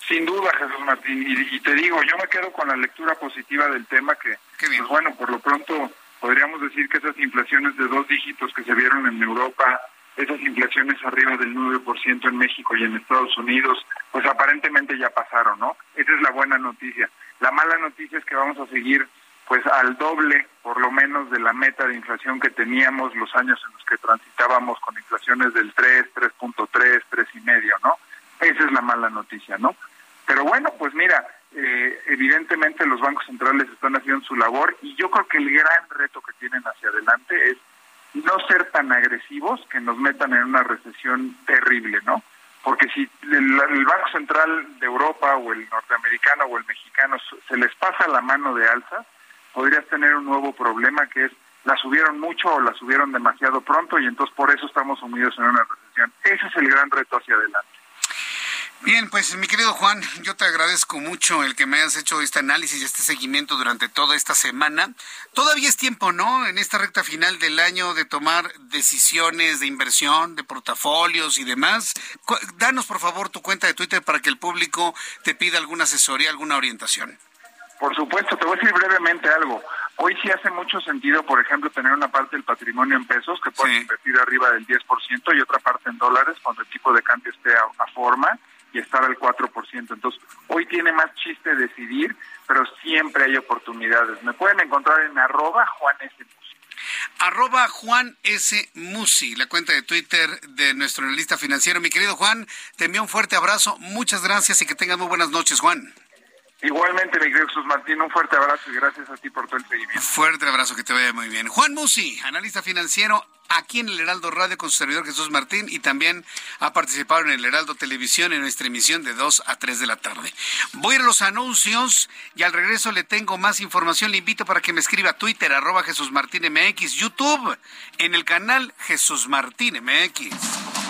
Sin duda, Jesús Martín. Y, te digo, yo me quedo con la lectura positiva del tema que, pues bueno, por lo pronto podríamos decir que esas inflaciones de dos dígitos que se vieron en Europa esas inflaciones arriba del 9% en México y en Estados Unidos, pues aparentemente ya pasaron, ¿no? Esa es la buena noticia. La mala noticia es que vamos a seguir pues al doble, por lo menos, de la meta de inflación que teníamos los años en los que transitábamos con inflaciones del 3, 3.3, 3 y medio, ¿no? Esa es la mala noticia, ¿no? Pero bueno, pues mira, eh, evidentemente los bancos centrales están haciendo su labor y yo creo que el gran reto que tienen hacia adelante es no ser tan agresivos que nos metan en una recesión terrible, ¿no? Porque si el, Banco Central de Europa o el norteamericano o el mexicano se les pasa la mano de alza, podrías tener un nuevo problema que es la subieron mucho o la subieron demasiado pronto y entonces por eso estamos sumidos en una recesión. Ese es el gran reto hacia adelante. Bien, pues mi querido Juan, yo te agradezco mucho el que me hayas hecho este análisis y este seguimiento durante toda esta semana. Todavía es tiempo, ¿no? En esta recta final del año de tomar decisiones de inversión, de portafolios y demás. Danos por favor tu cuenta de Twitter para que el público te pida alguna asesoría, alguna orientación. Por supuesto, te voy a decir brevemente algo. Hoy sí hace mucho sentido, por ejemplo, tener una parte del patrimonio en pesos que puedes invertir arriba del 10% y otra parte en dólares cuando el tipo de cambio esté a forma y estar al 4%. Entonces, hoy tiene más chiste decidir, pero siempre hay oportunidades. Me pueden encontrar en arroba Juan S. Musi. Arroba Juan S. Musi, la cuenta de Twitter de nuestro analista financiero. Mi querido Juan, te envío un fuerte abrazo. Muchas gracias y que tengas muy buenas noches, Juan. Igualmente, mi querido Jesús Martín, un fuerte abrazo y gracias a ti por todo el seguimiento. Fuerte abrazo, que te vaya muy bien. Juan Musi, analista financiero aquí en el Heraldo Radio con su servidor Jesús Martín y también ha participado en el Heraldo Televisión en nuestra emisión de 2 a 3 de la tarde. Voy a los anuncios y al regreso le tengo más información. Le invito para que me escriba a Twitter, arroba Jesús Martín MX, YouTube, en el canal Jesús Martín MX.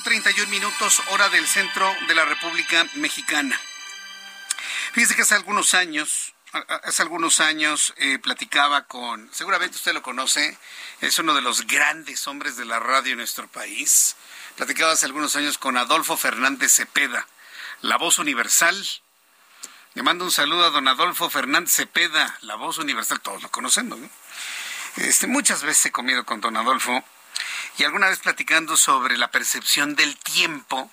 Con 31 minutos hora del centro de la República Mexicana. Fíjese que hace algunos años, hace algunos años eh, platicaba con, seguramente usted lo conoce, es uno de los grandes hombres de la radio en nuestro país. Platicaba hace algunos años con Adolfo Fernández Cepeda, la voz universal. Le mando un saludo a don Adolfo Fernández Cepeda, la voz universal, todos lo conocemos, ¿no? Este, muchas veces he comido con don Adolfo y alguna vez platicando sobre la percepción del tiempo,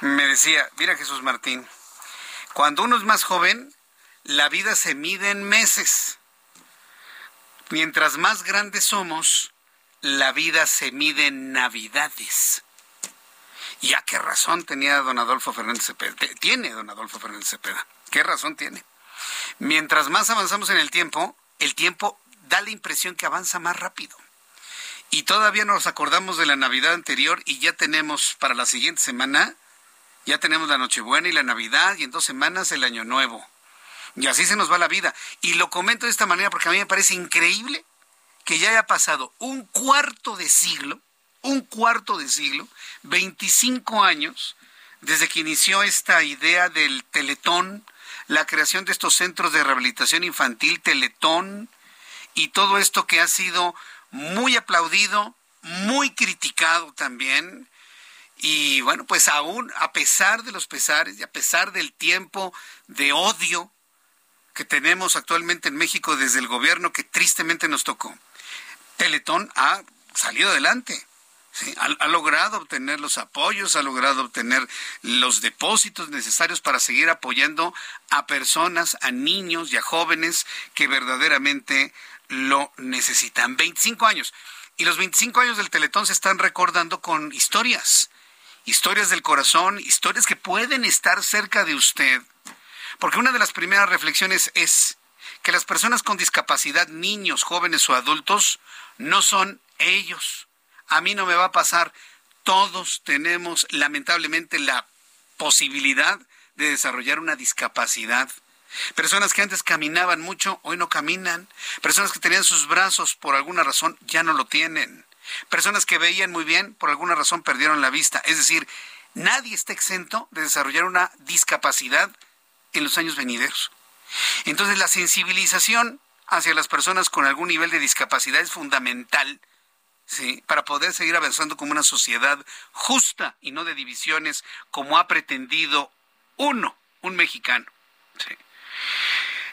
me decía, mira Jesús Martín, cuando uno es más joven, la vida se mide en meses. Mientras más grandes somos, la vida se mide en navidades. ¿Y a qué razón tenía don Adolfo Fernández Cepeda? Tiene don Adolfo Fernández Cepeda. ¿Qué razón tiene? Mientras más avanzamos en el tiempo, el tiempo da la impresión que avanza más rápido. Y todavía nos acordamos de la Navidad anterior y ya tenemos para la siguiente semana, ya tenemos la Nochebuena y la Navidad y en dos semanas el Año Nuevo. Y así se nos va la vida. Y lo comento de esta manera porque a mí me parece increíble que ya haya pasado un cuarto de siglo, un cuarto de siglo, 25 años, desde que inició esta idea del teletón, la creación de estos centros de rehabilitación infantil, teletón, y todo esto que ha sido muy aplaudido, muy criticado también. Y bueno, pues aún a pesar de los pesares y a pesar del tiempo de odio que tenemos actualmente en México desde el gobierno que tristemente nos tocó, Teletón ha salido adelante. ha, ha, logrado obtener los apoyos, ha logrado obtener los depósitos necesarios para seguir apoyando a personas, a niños y a jóvenes que verdaderamente lo necesitan. 25 años. Y los 25 años del Teletón se están recordando con historias, historias del corazón, historias que pueden estar cerca de usted. Porque una de las primeras reflexiones es que las personas con discapacidad, niños, jóvenes o adultos, no son ellos. a mí no me va a pasar. Todos tenemos lamentablemente la posibilidad de desarrollar una discapacidad. Personas que antes caminaban mucho, hoy no caminan. Personas que tenían sus brazos por alguna razón, ya no lo tienen. Personas que veían muy bien, por alguna razón perdieron la vista. Es decir, nadie está exento de desarrollar una discapacidad en los años venideros. Entonces, la sensibilización hacia las personas con algún nivel de discapacidad es fundamental ¿sí? para poder seguir avanzando como una sociedad justa y no de divisiones como ha pretendido uno, un mexicano.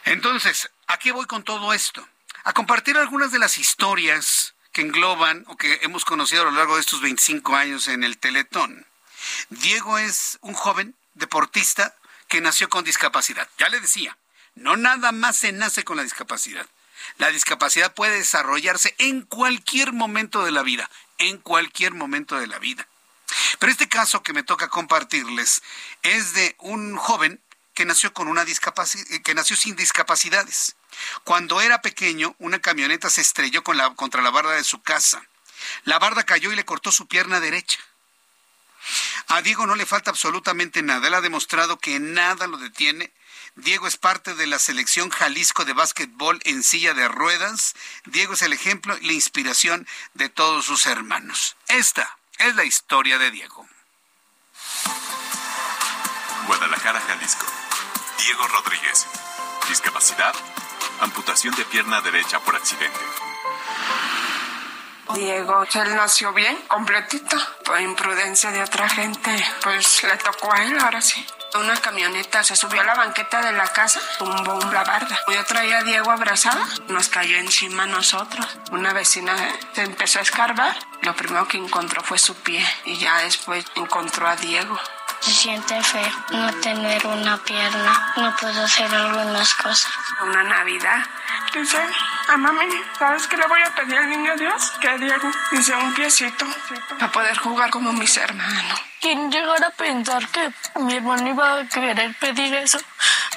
Entonces, ¿a qué voy con todo esto? A compartir algunas de las historias que engloban o que hemos conocido a lo largo de estos 25 años en el Teletón. Diego es un joven deportista que nació con discapacidad. Ya le decía, no nada más se nace con la discapacidad. La discapacidad puede desarrollarse en cualquier momento de la vida, en cualquier momento de la vida. Pero este caso que me toca compartirles es de un joven nació con una discapacidad, que nació sin discapacidades. Cuando era pequeño, una camioneta se estrelló contra la barda de su casa. La barda cayó y le cortó su pierna derecha. A Diego no le falta absolutamente nada. Él ha demostrado que nada lo detiene. Diego es parte de la selección Jalisco de básquetbol en silla de ruedas. Diego es el ejemplo y la inspiración de todos sus hermanos. Esta es la historia de Diego. Guadalajara, Jalisco. Diego Rodríguez. Discapacidad. Amputación de pierna derecha por accidente. Diego, él nació bien, completito. Por imprudencia de otra gente, pues le tocó a él, ahora sí. Una camioneta se subió a la banqueta de la casa, tumbó la barda. Yo traía a Diego abrazada, nos cayó encima a nosotros. Una vecina se empezó a escarbar, lo primero que encontró fue su pie y ya después encontró a Diego. Se siente feo no tener una pierna, no puedo hacer algunas cosas. Una Navidad Dice, a mami, ¿sabes qué le voy a pedir al niño Dios? Que Diego dice un piecito para poder jugar como mis hermanos. ¿Quién llegara a pensar que mi hermano iba a querer pedir eso?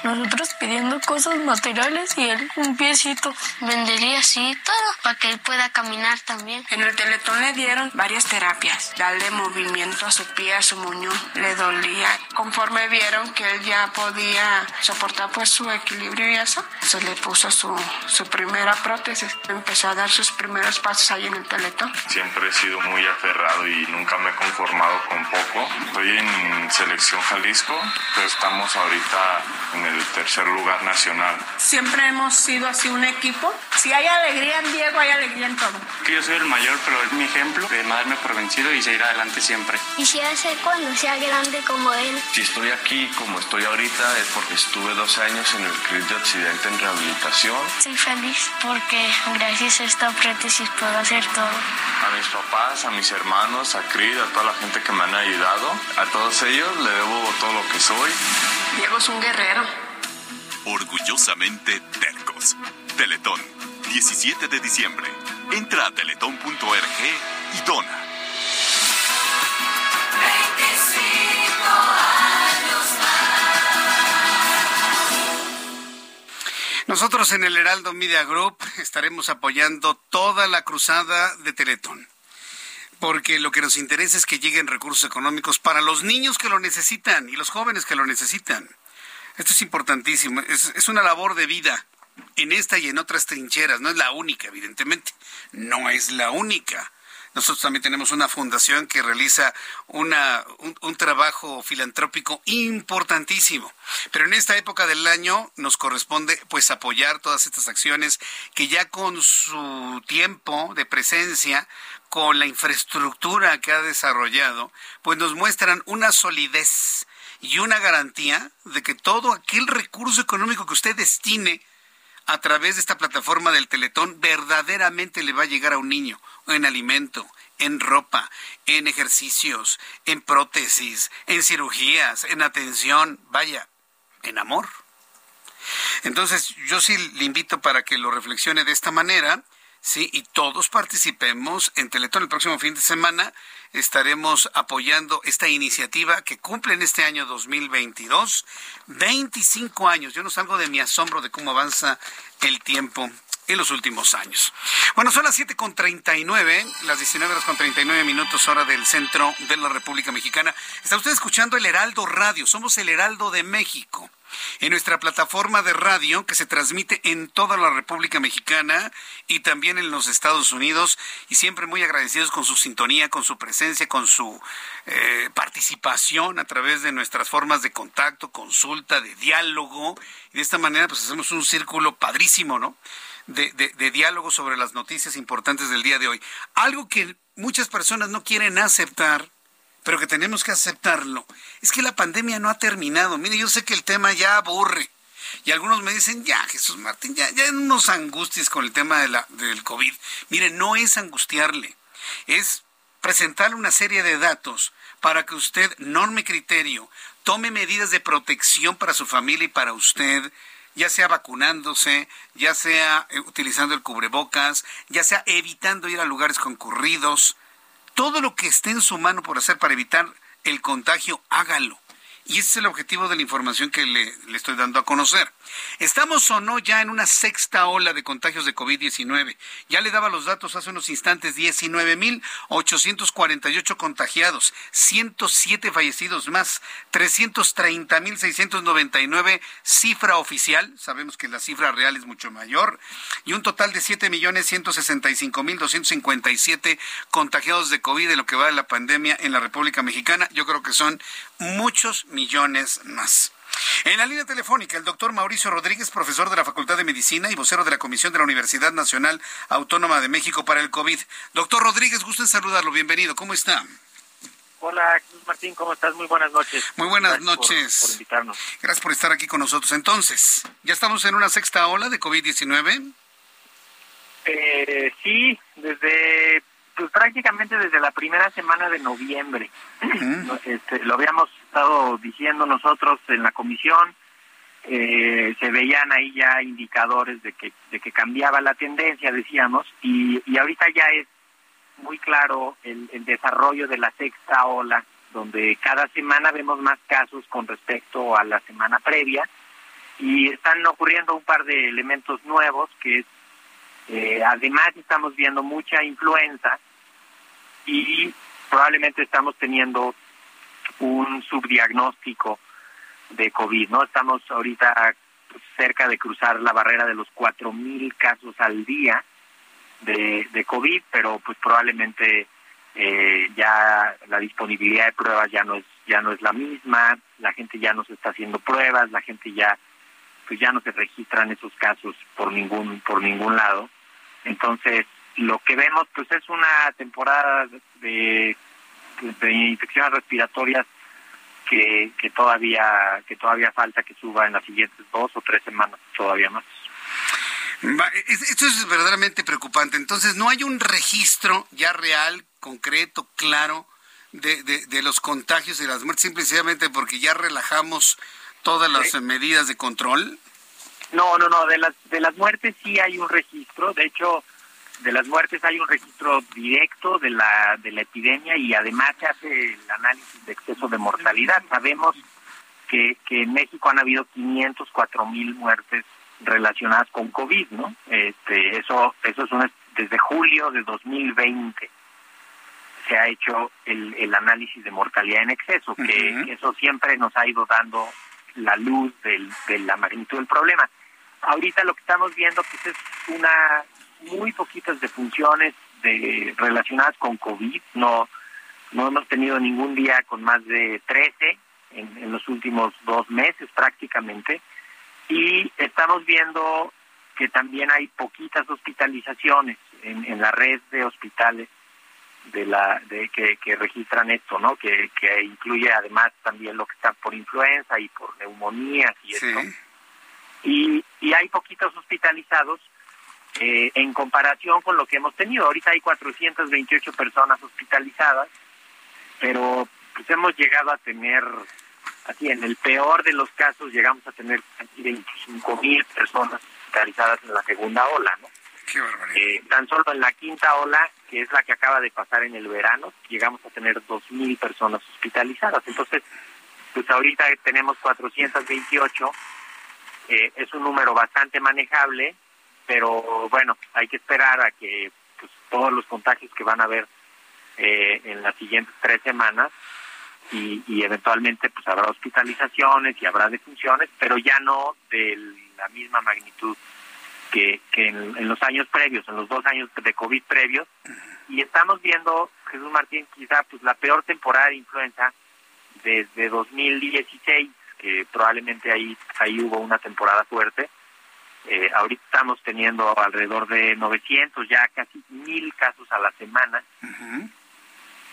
Nosotros pidiendo cosas materiales y él un piecito. Vendería así todo para que él pueda caminar también. En el teletón le dieron varias terapias. Darle movimiento a su pie, a su muñón. Le dolía. Conforme vieron que él ya podía soportar pues su equilibrio y eso, se le puso su, su primera prótesis. Empezó a dar sus primeros pasos ahí en el teletón. Siempre he sido muy aferrado y nunca me he conformado con poco. Estoy en selección Jalisco, pero estamos ahorita en el tercer lugar nacional. Siempre hemos sido así un equipo. Si hay alegría en Diego, hay alegría en todo. Que yo soy el mayor, pero es mi ejemplo de no darme por vencido y seguir adelante siempre. Quisiera ser cuando sea grande como él. Si estoy aquí como estoy ahorita es porque estuve 12 años en el CRIS de Occidente en rehabilitación. Soy feliz porque gracias a esta prótesis puedo hacer todo. A mis papás, a mis hermanos, a CRID, a toda la gente que me han ayudado, a todos ellos le debo todo lo que soy. Diego es un guerrero. Orgullosamente tercos. Teletón, 17 de diciembre. Entra a teletón.org y dona. 25 años Nosotros en el Heraldo Media Group estaremos apoyando toda la cruzada de Teletón. Porque lo que nos interesa es que lleguen recursos económicos para los niños que lo necesitan y los jóvenes que lo necesitan. Esto es importantísimo. Es, es una labor de vida en esta y en otras trincheras. No es la única, evidentemente. No es la única. Nosotros también tenemos una fundación que realiza una, un, un, trabajo filantrópico importantísimo. Pero en esta época del año nos corresponde pues apoyar todas estas acciones que ya con su tiempo de presencia, con la infraestructura que ha desarrollado, pues nos muestran una solidez y una garantía de que todo aquel recurso económico que usted destine a través de esta plataforma del Teletón verdaderamente le va a llegar a un niño, en alimento, en ropa, en ejercicios, en prótesis, en cirugías, en atención, vaya, en amor. Entonces, yo sí le invito para que lo reflexione de esta manera, sí, y todos participemos en Teletón el próximo fin de semana. Estaremos apoyando esta iniciativa que cumple en este año 2022 25 años. Yo no salgo de mi asombro de cómo avanza el tiempo en los últimos años. Bueno, son las 7.39, las 19 horas con 39 minutos hora del centro de la República Mexicana. Está usted escuchando el Heraldo Radio, somos el Heraldo de México. En nuestra plataforma de radio que se transmite en toda la República Mexicana y también en los Estados Unidos y siempre muy agradecidos con su sintonía, con su presencia, con su eh, participación a través de nuestras formas de contacto, consulta, de diálogo. Y de esta manera pues hacemos un círculo padrísimo, ¿no? De, diálogo sobre las noticias importantes del día de hoy. Algo que muchas personas no quieren aceptar, pero que tenemos que aceptarlo, es que la pandemia no ha terminado. Mire, yo sé que el tema ya aburre. Y algunos me dicen, ya, Jesús Martín, ya, ya unos angustias con el tema de la, del COVID. Mire, no es angustiarle, es presentarle una serie de datos para que usted norme criterio, tome medidas de protección para su familia y para usted, ya sea vacunándose, ya sea eh, utilizando el cubrebocas, ya sea evitando ir a lugares concurridos, todo lo que esté en su mano por hacer para evitar el contagio, hágalo. Y ese es el objetivo de la información que le, estoy dando a conocer. Estamos o no ya en una sexta ola de contagios de COVID-19. Ya le daba los datos hace unos instantes, 19.848 contagiados, 107 fallecidos más, 330.699 cifra oficial, sabemos que la cifra real es mucho mayor, y un total de 7.165.257 contagiados de COVID de lo que va de la pandemia en la República Mexicana. Yo creo que son muchos millones más. En la línea telefónica, el doctor Mauricio Rodríguez, profesor de la Facultad de Medicina y vocero de la Comisión de la Universidad Nacional Autónoma de México para el COVID. Doctor Rodríguez, gusto en saludarlo. Bienvenido. ¿Cómo está? Hola, Martín, ¿cómo estás? Muy buenas noches. Muy buenas noches. Por, invitarnos. Gracias por estar aquí con nosotros. Entonces, ¿ya estamos en una sexta ola de COVID-19? Eh, sí, desde pues prácticamente desde la primera semana de noviembre. este, lo habíamos estado diciendo nosotros en la comisión, eh, se veían ahí ya indicadores de que, de que cambiaba la tendencia, decíamos, y, y ahorita ya es muy claro el, el desarrollo de la sexta ola, donde cada semana vemos más casos con respecto a la semana previa, y están ocurriendo un par de elementos nuevos, que es eh, además estamos viendo mucha influenza y probablemente estamos teniendo un subdiagnóstico de COVID, ¿no? Estamos ahorita cerca de cruzar la barrera de los 4.000 casos al día de, de COVID, pero pues probablemente eh, ya la disponibilidad de pruebas ya no es ya no es la misma, la gente ya no se está haciendo pruebas, la gente ya pues ya no se registran esos casos por ningún por ningún lado. Entonces, lo que vemos pues es una temporada de, de infecciones respiratorias que, que todavía que todavía falta que suba en las siguientes dos o tres semanas todavía más. Esto es verdaderamente preocupante. Entonces, no hay un registro ya real, concreto, claro, de, de, de los contagios y las muertes, simplemente porque ya relajamos todas las medidas de control. No, no, no. De las, de las muertes sí hay un registro. De hecho, de las muertes hay un registro directo de la, de la epidemia y además se hace el análisis de exceso de mortalidad. Sabemos que, que en México han habido 504 mil muertes relacionadas con COVID, ¿no? Este, eso, eso es una, desde julio de 2020 se ha hecho el, el análisis de mortalidad en exceso, que, que eso siempre nos ha ido dando la luz del, de la magnitud del problema. Ahorita lo que estamos viendo pues es una muy poquitas defunciones de, relacionadas con COVID. No, no hemos tenido ningún día con más de 13 en, en los últimos dos meses prácticamente. Y estamos viendo que también hay poquitas hospitalizaciones en, en la red de hospitales de la de que, que registran esto, ¿no? Que, que incluye además también lo que está por influenza y por neumonías y Sí. esto. Y, y hay poquitos hospitalizados eh, en comparación con lo que hemos tenido. Ahorita hay 428 personas hospitalizadas, pero pues hemos llegado a tener, así en el peor de los casos, llegamos a tener casi 25 mil personas hospitalizadas en la segunda ola, ¿no? Qué barbaridad. Eh, tan solo en la quinta ola, que es la que acaba de pasar en el verano, llegamos a tener 2.000 personas hospitalizadas. Entonces, pues ahorita tenemos 428, eh, es un número bastante manejable pero bueno, hay que esperar a que pues, todos los contagios que van a haber eh, en las siguientes tres semanas y, y eventualmente pues habrá hospitalizaciones y habrá defunciones, pero ya no de la misma magnitud que, que en, en los años previos, en los dos años de COVID previos. Y estamos viendo, Jesús Martín, quizá pues la peor temporada de influenza desde 2016, que probablemente ahí, ahí hubo una temporada fuerte. Eh, ahorita estamos teniendo alrededor de 900, ya casi mil casos a la semana,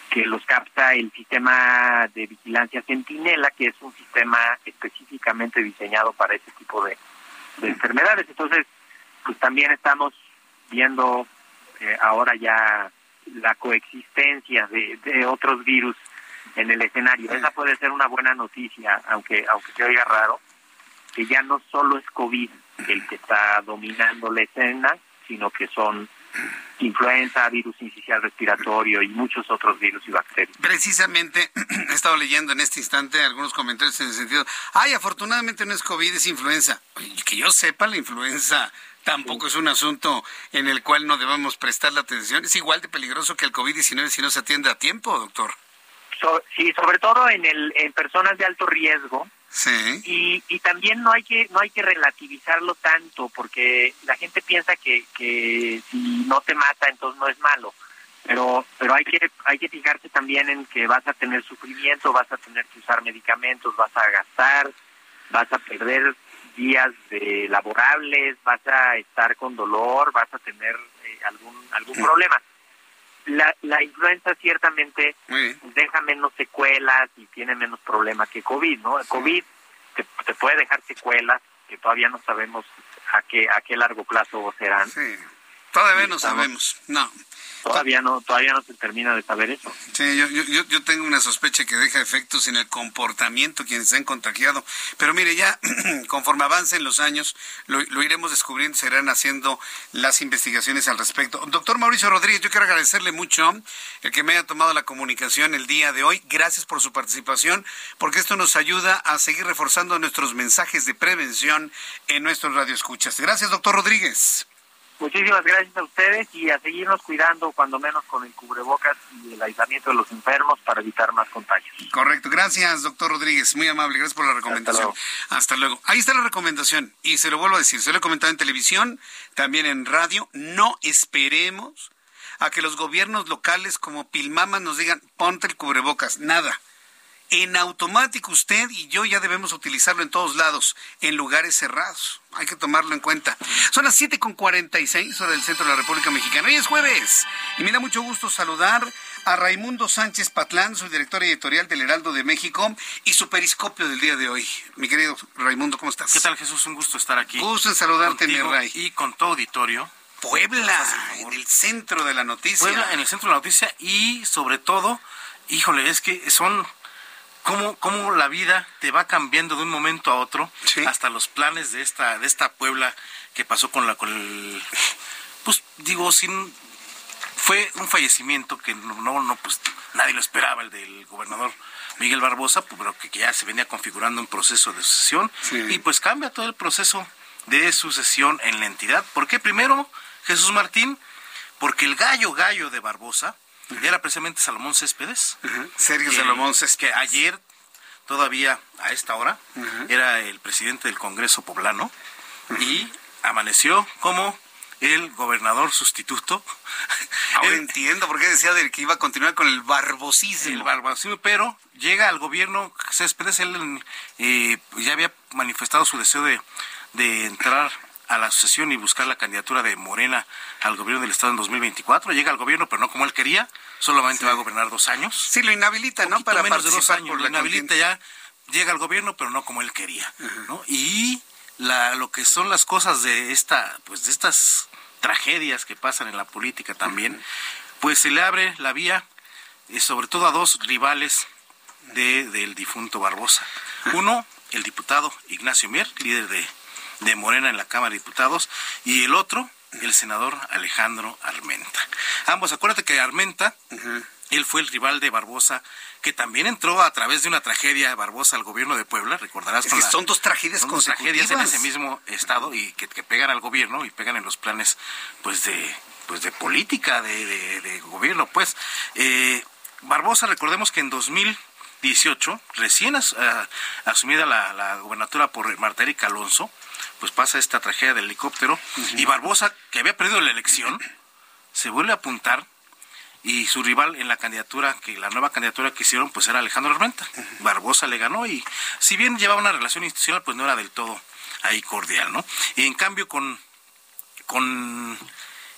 que los capta el sistema de vigilancia Centinela, que es un sistema específicamente diseñado para ese tipo de, de enfermedades. Entonces, pues también estamos viendo eh, ahora ya la coexistencia de, de otros virus en el escenario. Esa puede ser una buena noticia, aunque aunque se oiga raro, que ya no solo es COVID el que está dominando la escena, sino que son influenza, virus incisional respiratorio y muchos otros virus y bacterias. Precisamente he estado leyendo en este instante algunos comentarios en el sentido, ay, afortunadamente no es COVID, es influenza. Que yo sepa, la influenza tampoco es un asunto en el cual no debamos prestar la atención. Es igual de peligroso que el COVID-19 si no se atiende a tiempo, doctor. So- sí, sobre todo en el en personas de alto riesgo. Sí. Y, y también no hay que no hay que relativizarlo tanto porque la gente piensa que, que si no te mata entonces no es malo. Pero pero hay que hay que fijarse también en que vas a tener sufrimiento vas a tener que usar medicamentos vas a gastar vas a perder días de laborables vas a estar con dolor vas a tener eh, algún algún problema la, la influenza ciertamente deja menos secuelas y tiene menos problemas que COVID, ¿no? El COVID te, te puede dejar secuelas que todavía no sabemos a qué a qué largo plazo serán. Todavía no sabemos, no. Todavía no todavía no se termina de saber eso. Sí, yo, yo, yo- yo tengo una sospecha que deja efectos en el comportamiento quienes se han contagiado. Pero mire, ya conforme avancen los años, lo, lo iremos descubriendo, se irán haciendo las investigaciones al respecto. Doctor Mauricio Rodríguez, yo quiero agradecerle mucho el que me haya tomado la comunicación el día de hoy. Gracias por su participación, porque esto nos ayuda a seguir reforzando nuestros mensajes de prevención en nuestros radioescuchas. Gracias, doctor Rodríguez. Muchísimas gracias a ustedes y a seguirnos cuidando cuando menos con el cubrebocas y el aislamiento de los enfermos para evitar más contagios. Correcto, gracias, doctor Rodríguez. Muy amable, gracias por la recomendación. Hasta luego. Ahí está la recomendación. Y se lo vuelvo a decir, se lo he comentado en televisión, también en radio. No esperemos a que los gobiernos locales como Pilmama nos digan, ponte el cubrebocas. Nada. En automático usted y yo ya debemos utilizarlo en todos lados, en lugares cerrados. Hay que tomarlo en cuenta. Son las 7.46 hora del centro de la República Mexicana. Hoy es jueves y me da mucho gusto saludar a Raimundo Sánchez Patlán, su director editorial del Heraldo de México y su periscopio del día de hoy. Mi querido Raimundo, ¿cómo estás? ¿Qué tal, Jesús? Un gusto estar aquí. Gusto en saludarte, mi Ray. Y con todo auditorio. Puebla, en el centro de la noticia. Puebla, en el centro de la noticia y sobre todo, híjole, es que son cómo, cómo la vida te va cambiando de un momento a otro, hasta los planes de esta, de esta Puebla que pasó con la, con el, pues digo, sin, fue un fallecimiento que no, no, pues nadie lo esperaba, el del gobernador Miguel Barbosa, pues, pero que, que ya se venía configurando un proceso de sucesión y pues cambia todo el proceso de sucesión en la entidad. ¿Por qué? Primero, Jesús Martín, porque el gallo gallo de Barbosa era precisamente Salomón Céspedes. Sergio que- Salomón Que ayer, todavía a esta hora, era el presidente del Congreso poblano y amaneció como el gobernador sustituto. Ahora entiendo por qué decía de que iba a continuar con el barbosismo. El barbosismo, pero llega al gobierno Céspedes, él eh, ya había manifestado su deseo de, de entrar a la asociación y buscar la candidatura de Morena al gobierno del Estado en 2024. Llega al gobierno, pero no como él quería, solamente va a gobernar dos años. Sí, lo inhabilita, ¿no? Para menos de dos años, por lo inhabilita ya, llega al gobierno, pero no como él quería. ¿no? Y la, lo que son las cosas de esta, pues de estas tragedias que pasan en la política también, pues se le abre la vía, eh, sobre todo a dos rivales de, del difunto Barbosa. Uno, el diputado Ignacio Mier, líder de, de Morena en la Cámara de Diputados, y el otro, el senador Alejandro Armenta. Ambos, acuérdate que Armenta Él fue el rival de Barbosa, que también entró a través de una tragedia Barbosa al gobierno de Puebla, recordarás. Es que son dos tragedias son dos tragedias en ese mismo estado y que, que, pegan al gobierno y pegan en los planes pues de pues de política de, de, de gobierno pues eh, Barbosa recordemos que en 2018 recién as, uh, asumida la, la gobernatura por Marta Erika Alonso pues pasa esta tragedia del helicóptero uh -huh. y Barbosa que había perdido la elección se vuelve a apuntar y su rival en la candidatura, que la nueva candidatura que hicieron, pues era Alejandro Armenta. Uh -huh. Barbosa le ganó y si bien llevaba una relación institucional, pues no era del todo ahí cordial, ¿no? Y en cambio con, con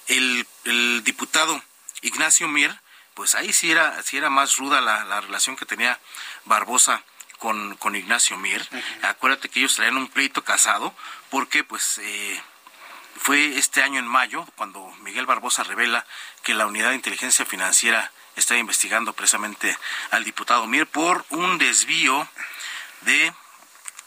el, el diputado Ignacio Mier, pues ahí sí era, sí era más ruda la, la relación que tenía Barbosa con, con Ignacio Mier. Uh -huh. Acuérdate que ellos traían un pleito casado, porque pues... Eh, fue este año en mayo cuando Miguel Barbosa revela que la Unidad de Inteligencia Financiera está investigando precisamente al diputado Mier por un desvío de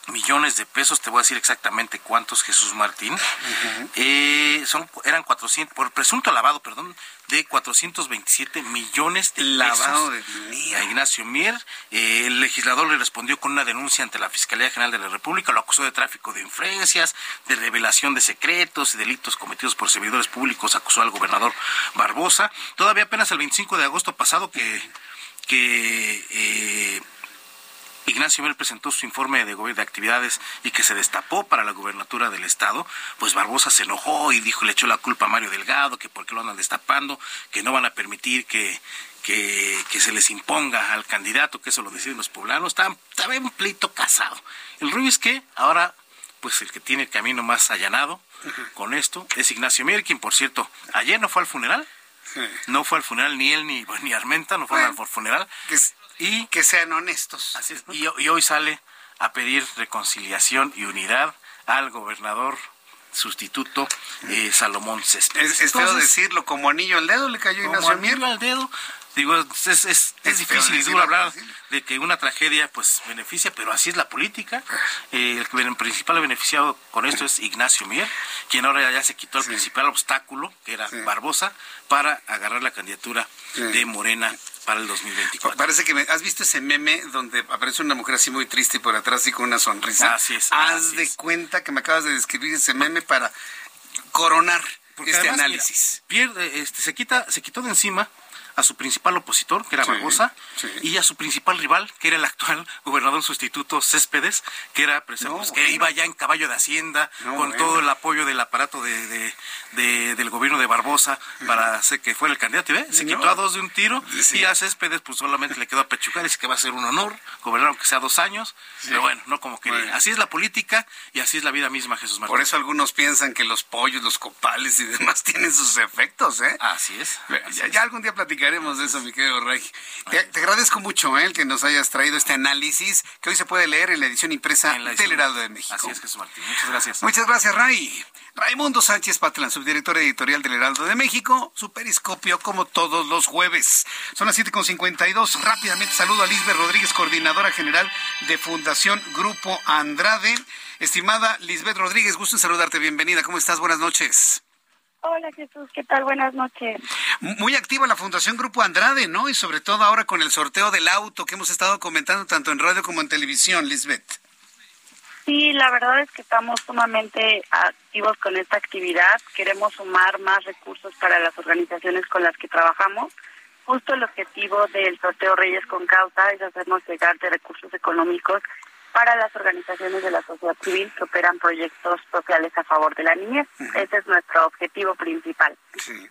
millones de pesos, te voy a decir exactamente cuántos, Jesús Martín, uh -huh. eh, son, eran 400, por presunto lavado, perdón, de 427 millones de lavado pesos de a Ignacio Mier. Eh, el legislador le respondió con una denuncia ante la Fiscalía General de la República, lo acusó de tráfico de influencias, de revelación de secretos y delitos cometidos por servidores públicos, acusó al gobernador Barbosa. Todavía apenas el 25 de agosto pasado que, que eh, Ignacio Mier presentó su informe de gobierno de actividades y que se destapó para la gubernatura del estado, pues Barbosa se enojó y dijo, le echó la culpa a Mario Delgado, que por qué lo andan destapando, que no van a permitir que, que, que se les imponga al candidato, que eso lo deciden los poblanos, estaba, estaba un pleito casado. El rollo es que ahora, pues el que tiene el camino más allanado uh -huh. con esto es Ignacio Mier, quien por cierto, ayer no fue al funeral, sí. no fue al funeral ni él ni, ni Armenta, no fue bueno, al funeral. Que es y que sean honestos. Así es, y, y, hoy sale a pedir reconciliación y unidad al gobernador sustituto eh, Salomón Céspedes. Es, feo decirlo, como anillo al dedo le cayó Ignacio Mier. al dedo. Digo, es, es, es, es difícil y duro hablar de que una tragedia pues beneficia, pero así es la política. Eh, el principal beneficiado con esto es Ignacio Mier, quien ahora ya se quitó el sí. principal obstáculo, que era sí. Barbosa, para agarrar la candidatura sí. de Morena para el 2024. Parece que me, has visto ese meme donde aparece una mujer así muy triste y por atrás y con una sonrisa. Así es. Haz así de es. cuenta que me acabas de describir ese meme para coronar Porque este además, análisis. Mira, pierde, este, se quita, se quitó de encima a su principal opositor, que era sí, Barbosa, sí. y a su principal rival, que era el actual gobernador sustituto Céspedes, que era pues, no, pues, bueno. que iba ya en caballo de Hacienda, no, con bueno. todo el apoyo del aparato de, de, de, del gobierno de Barbosa para hacer que fuera el candidato. Se quitó a dos de un tiro sí. y a Céspedes pues solamente le quedó a pechugar, dice que va a ser un honor gobernar aunque sea dos años, pero bueno, no como que así es la política y así es la vida misma, Jesús Martín. Por eso algunos piensan que los pollos, los copales y demás tienen sus efectos, ¿eh? Así es. Así ya, es. ya algún día platicaremos de eso, mi querido Rey. Te, te, agradezco mucho ¿eh? el que nos hayas traído este análisis que hoy se puede leer en la edición impresa en la edición, del Heraldo de México. Así es, Jesús Martín. Muchas gracias. Muchas gracias, Ray. Raimundo Sánchez Patlán, subdirector editorial del Heraldo de México, su periscopio como todos los jueves. Son las 7.52. Rápidamente saludo a Lisbeth Rodríguez, coordinadora general de Fundación Grupo Andrade. Estimada Lisbeth Rodríguez, gusto en saludarte. Bienvenida. ¿Cómo estás? Buenas noches. Hola Jesús, ¿qué tal? Buenas noches. Muy activa la Fundación Grupo Andrade, ¿no? Y sobre todo ahora con el sorteo del auto que hemos estado comentando tanto en radio como en televisión, Lisbeth. Sí, la verdad es que estamos sumamente activos con esta actividad. Queremos sumar más recursos para las organizaciones con las que trabajamos. Justo el objetivo del sorteo Reyes con Causa es hacernos llegar de recursos económicos para las organizaciones de la sociedad civil que operan proyectos sociales a favor de la niñez. Uh -huh. Ese es nuestro objetivo principal. Sí.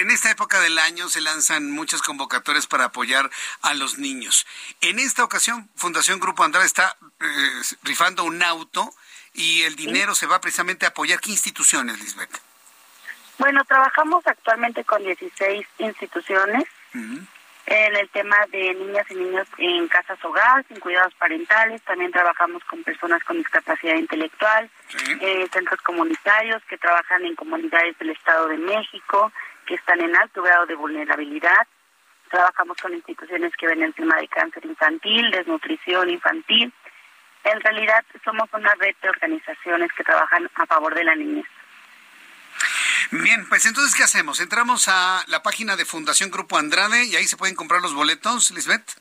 En esta época del año se lanzan muchas convocatorias para apoyar a los niños. En esta ocasión, Fundación Grupo Andrade está eh, rifando un auto y el dinero ¿Sí? se va precisamente a apoyar. ¿Qué instituciones, Lisbeth? Bueno, trabajamos actualmente con 16 instituciones. Uh -huh en el tema de niñas y niños en casas hogar, sin cuidados parentales. También trabajamos con personas con discapacidad intelectual, sí. eh, centros comunitarios que trabajan en comunidades del Estado de México, que están en alto grado de vulnerabilidad. Trabajamos con instituciones que ven el tema de cáncer infantil, desnutrición infantil. En realidad somos una red de organizaciones que trabajan a favor de la niñez. Bien, pues entonces, ¿qué hacemos? Entramos a la página de Fundación Grupo Andrade y ahí se pueden comprar los boletos, Lisbeth.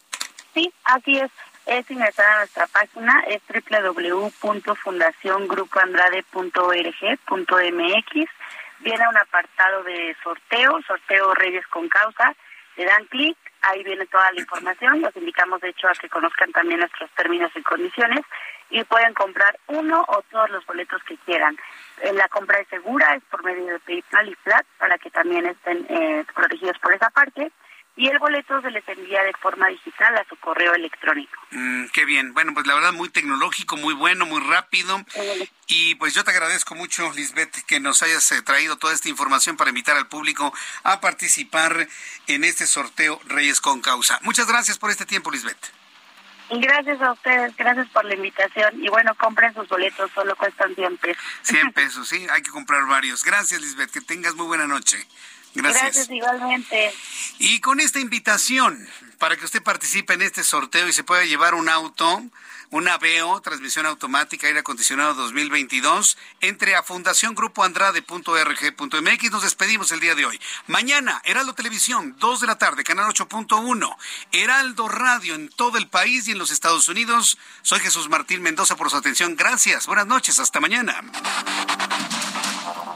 Sí, así es. Es ingresar a nuestra página, es www.fundaciongrupoandrade.org.mx. Viene un apartado de sorteo, sorteo Reyes con Causa. Le dan clic, ahí viene toda la información. Los invitamos, de hecho, a que conozcan también nuestros términos y condiciones y pueden comprar uno o todos los boletos que quieran. Eh, la compra es segura, es por medio de PayPal y Flat para que también estén eh, protegidos por esa parte. Y el boleto se les envía de forma digital a su correo electrónico. Mm, qué bien. Bueno, pues la verdad muy tecnológico, muy bueno, muy rápido. Y pues yo te agradezco mucho, Lisbeth, que nos hayas eh, traído toda esta información para invitar al público a participar en este sorteo Reyes con Causa. Muchas gracias por este tiempo, Lisbeth. Gracias a ustedes, gracias por la invitación. Y bueno, compren sus boletos, solo cuestan 100 pesos. 100 pesos, sí, hay que comprar varios. Gracias, Lisbeth, que tengas muy buena noche. Gracias. Gracias igualmente. Y con esta invitación para que usted participe en este sorteo y se pueda llevar un auto, un Aveo, transmisión automática, aire acondicionado 2022, entre a fundaciongrupoandrade.org.mx. Nos despedimos el día de hoy. Mañana, Heraldo Televisión, 2 de la tarde, canal 8.1. Heraldo Radio en todo el país y en los Estados Unidos. Soy Jesús Martín Mendoza por su atención. Gracias. Buenas noches. Hasta mañana.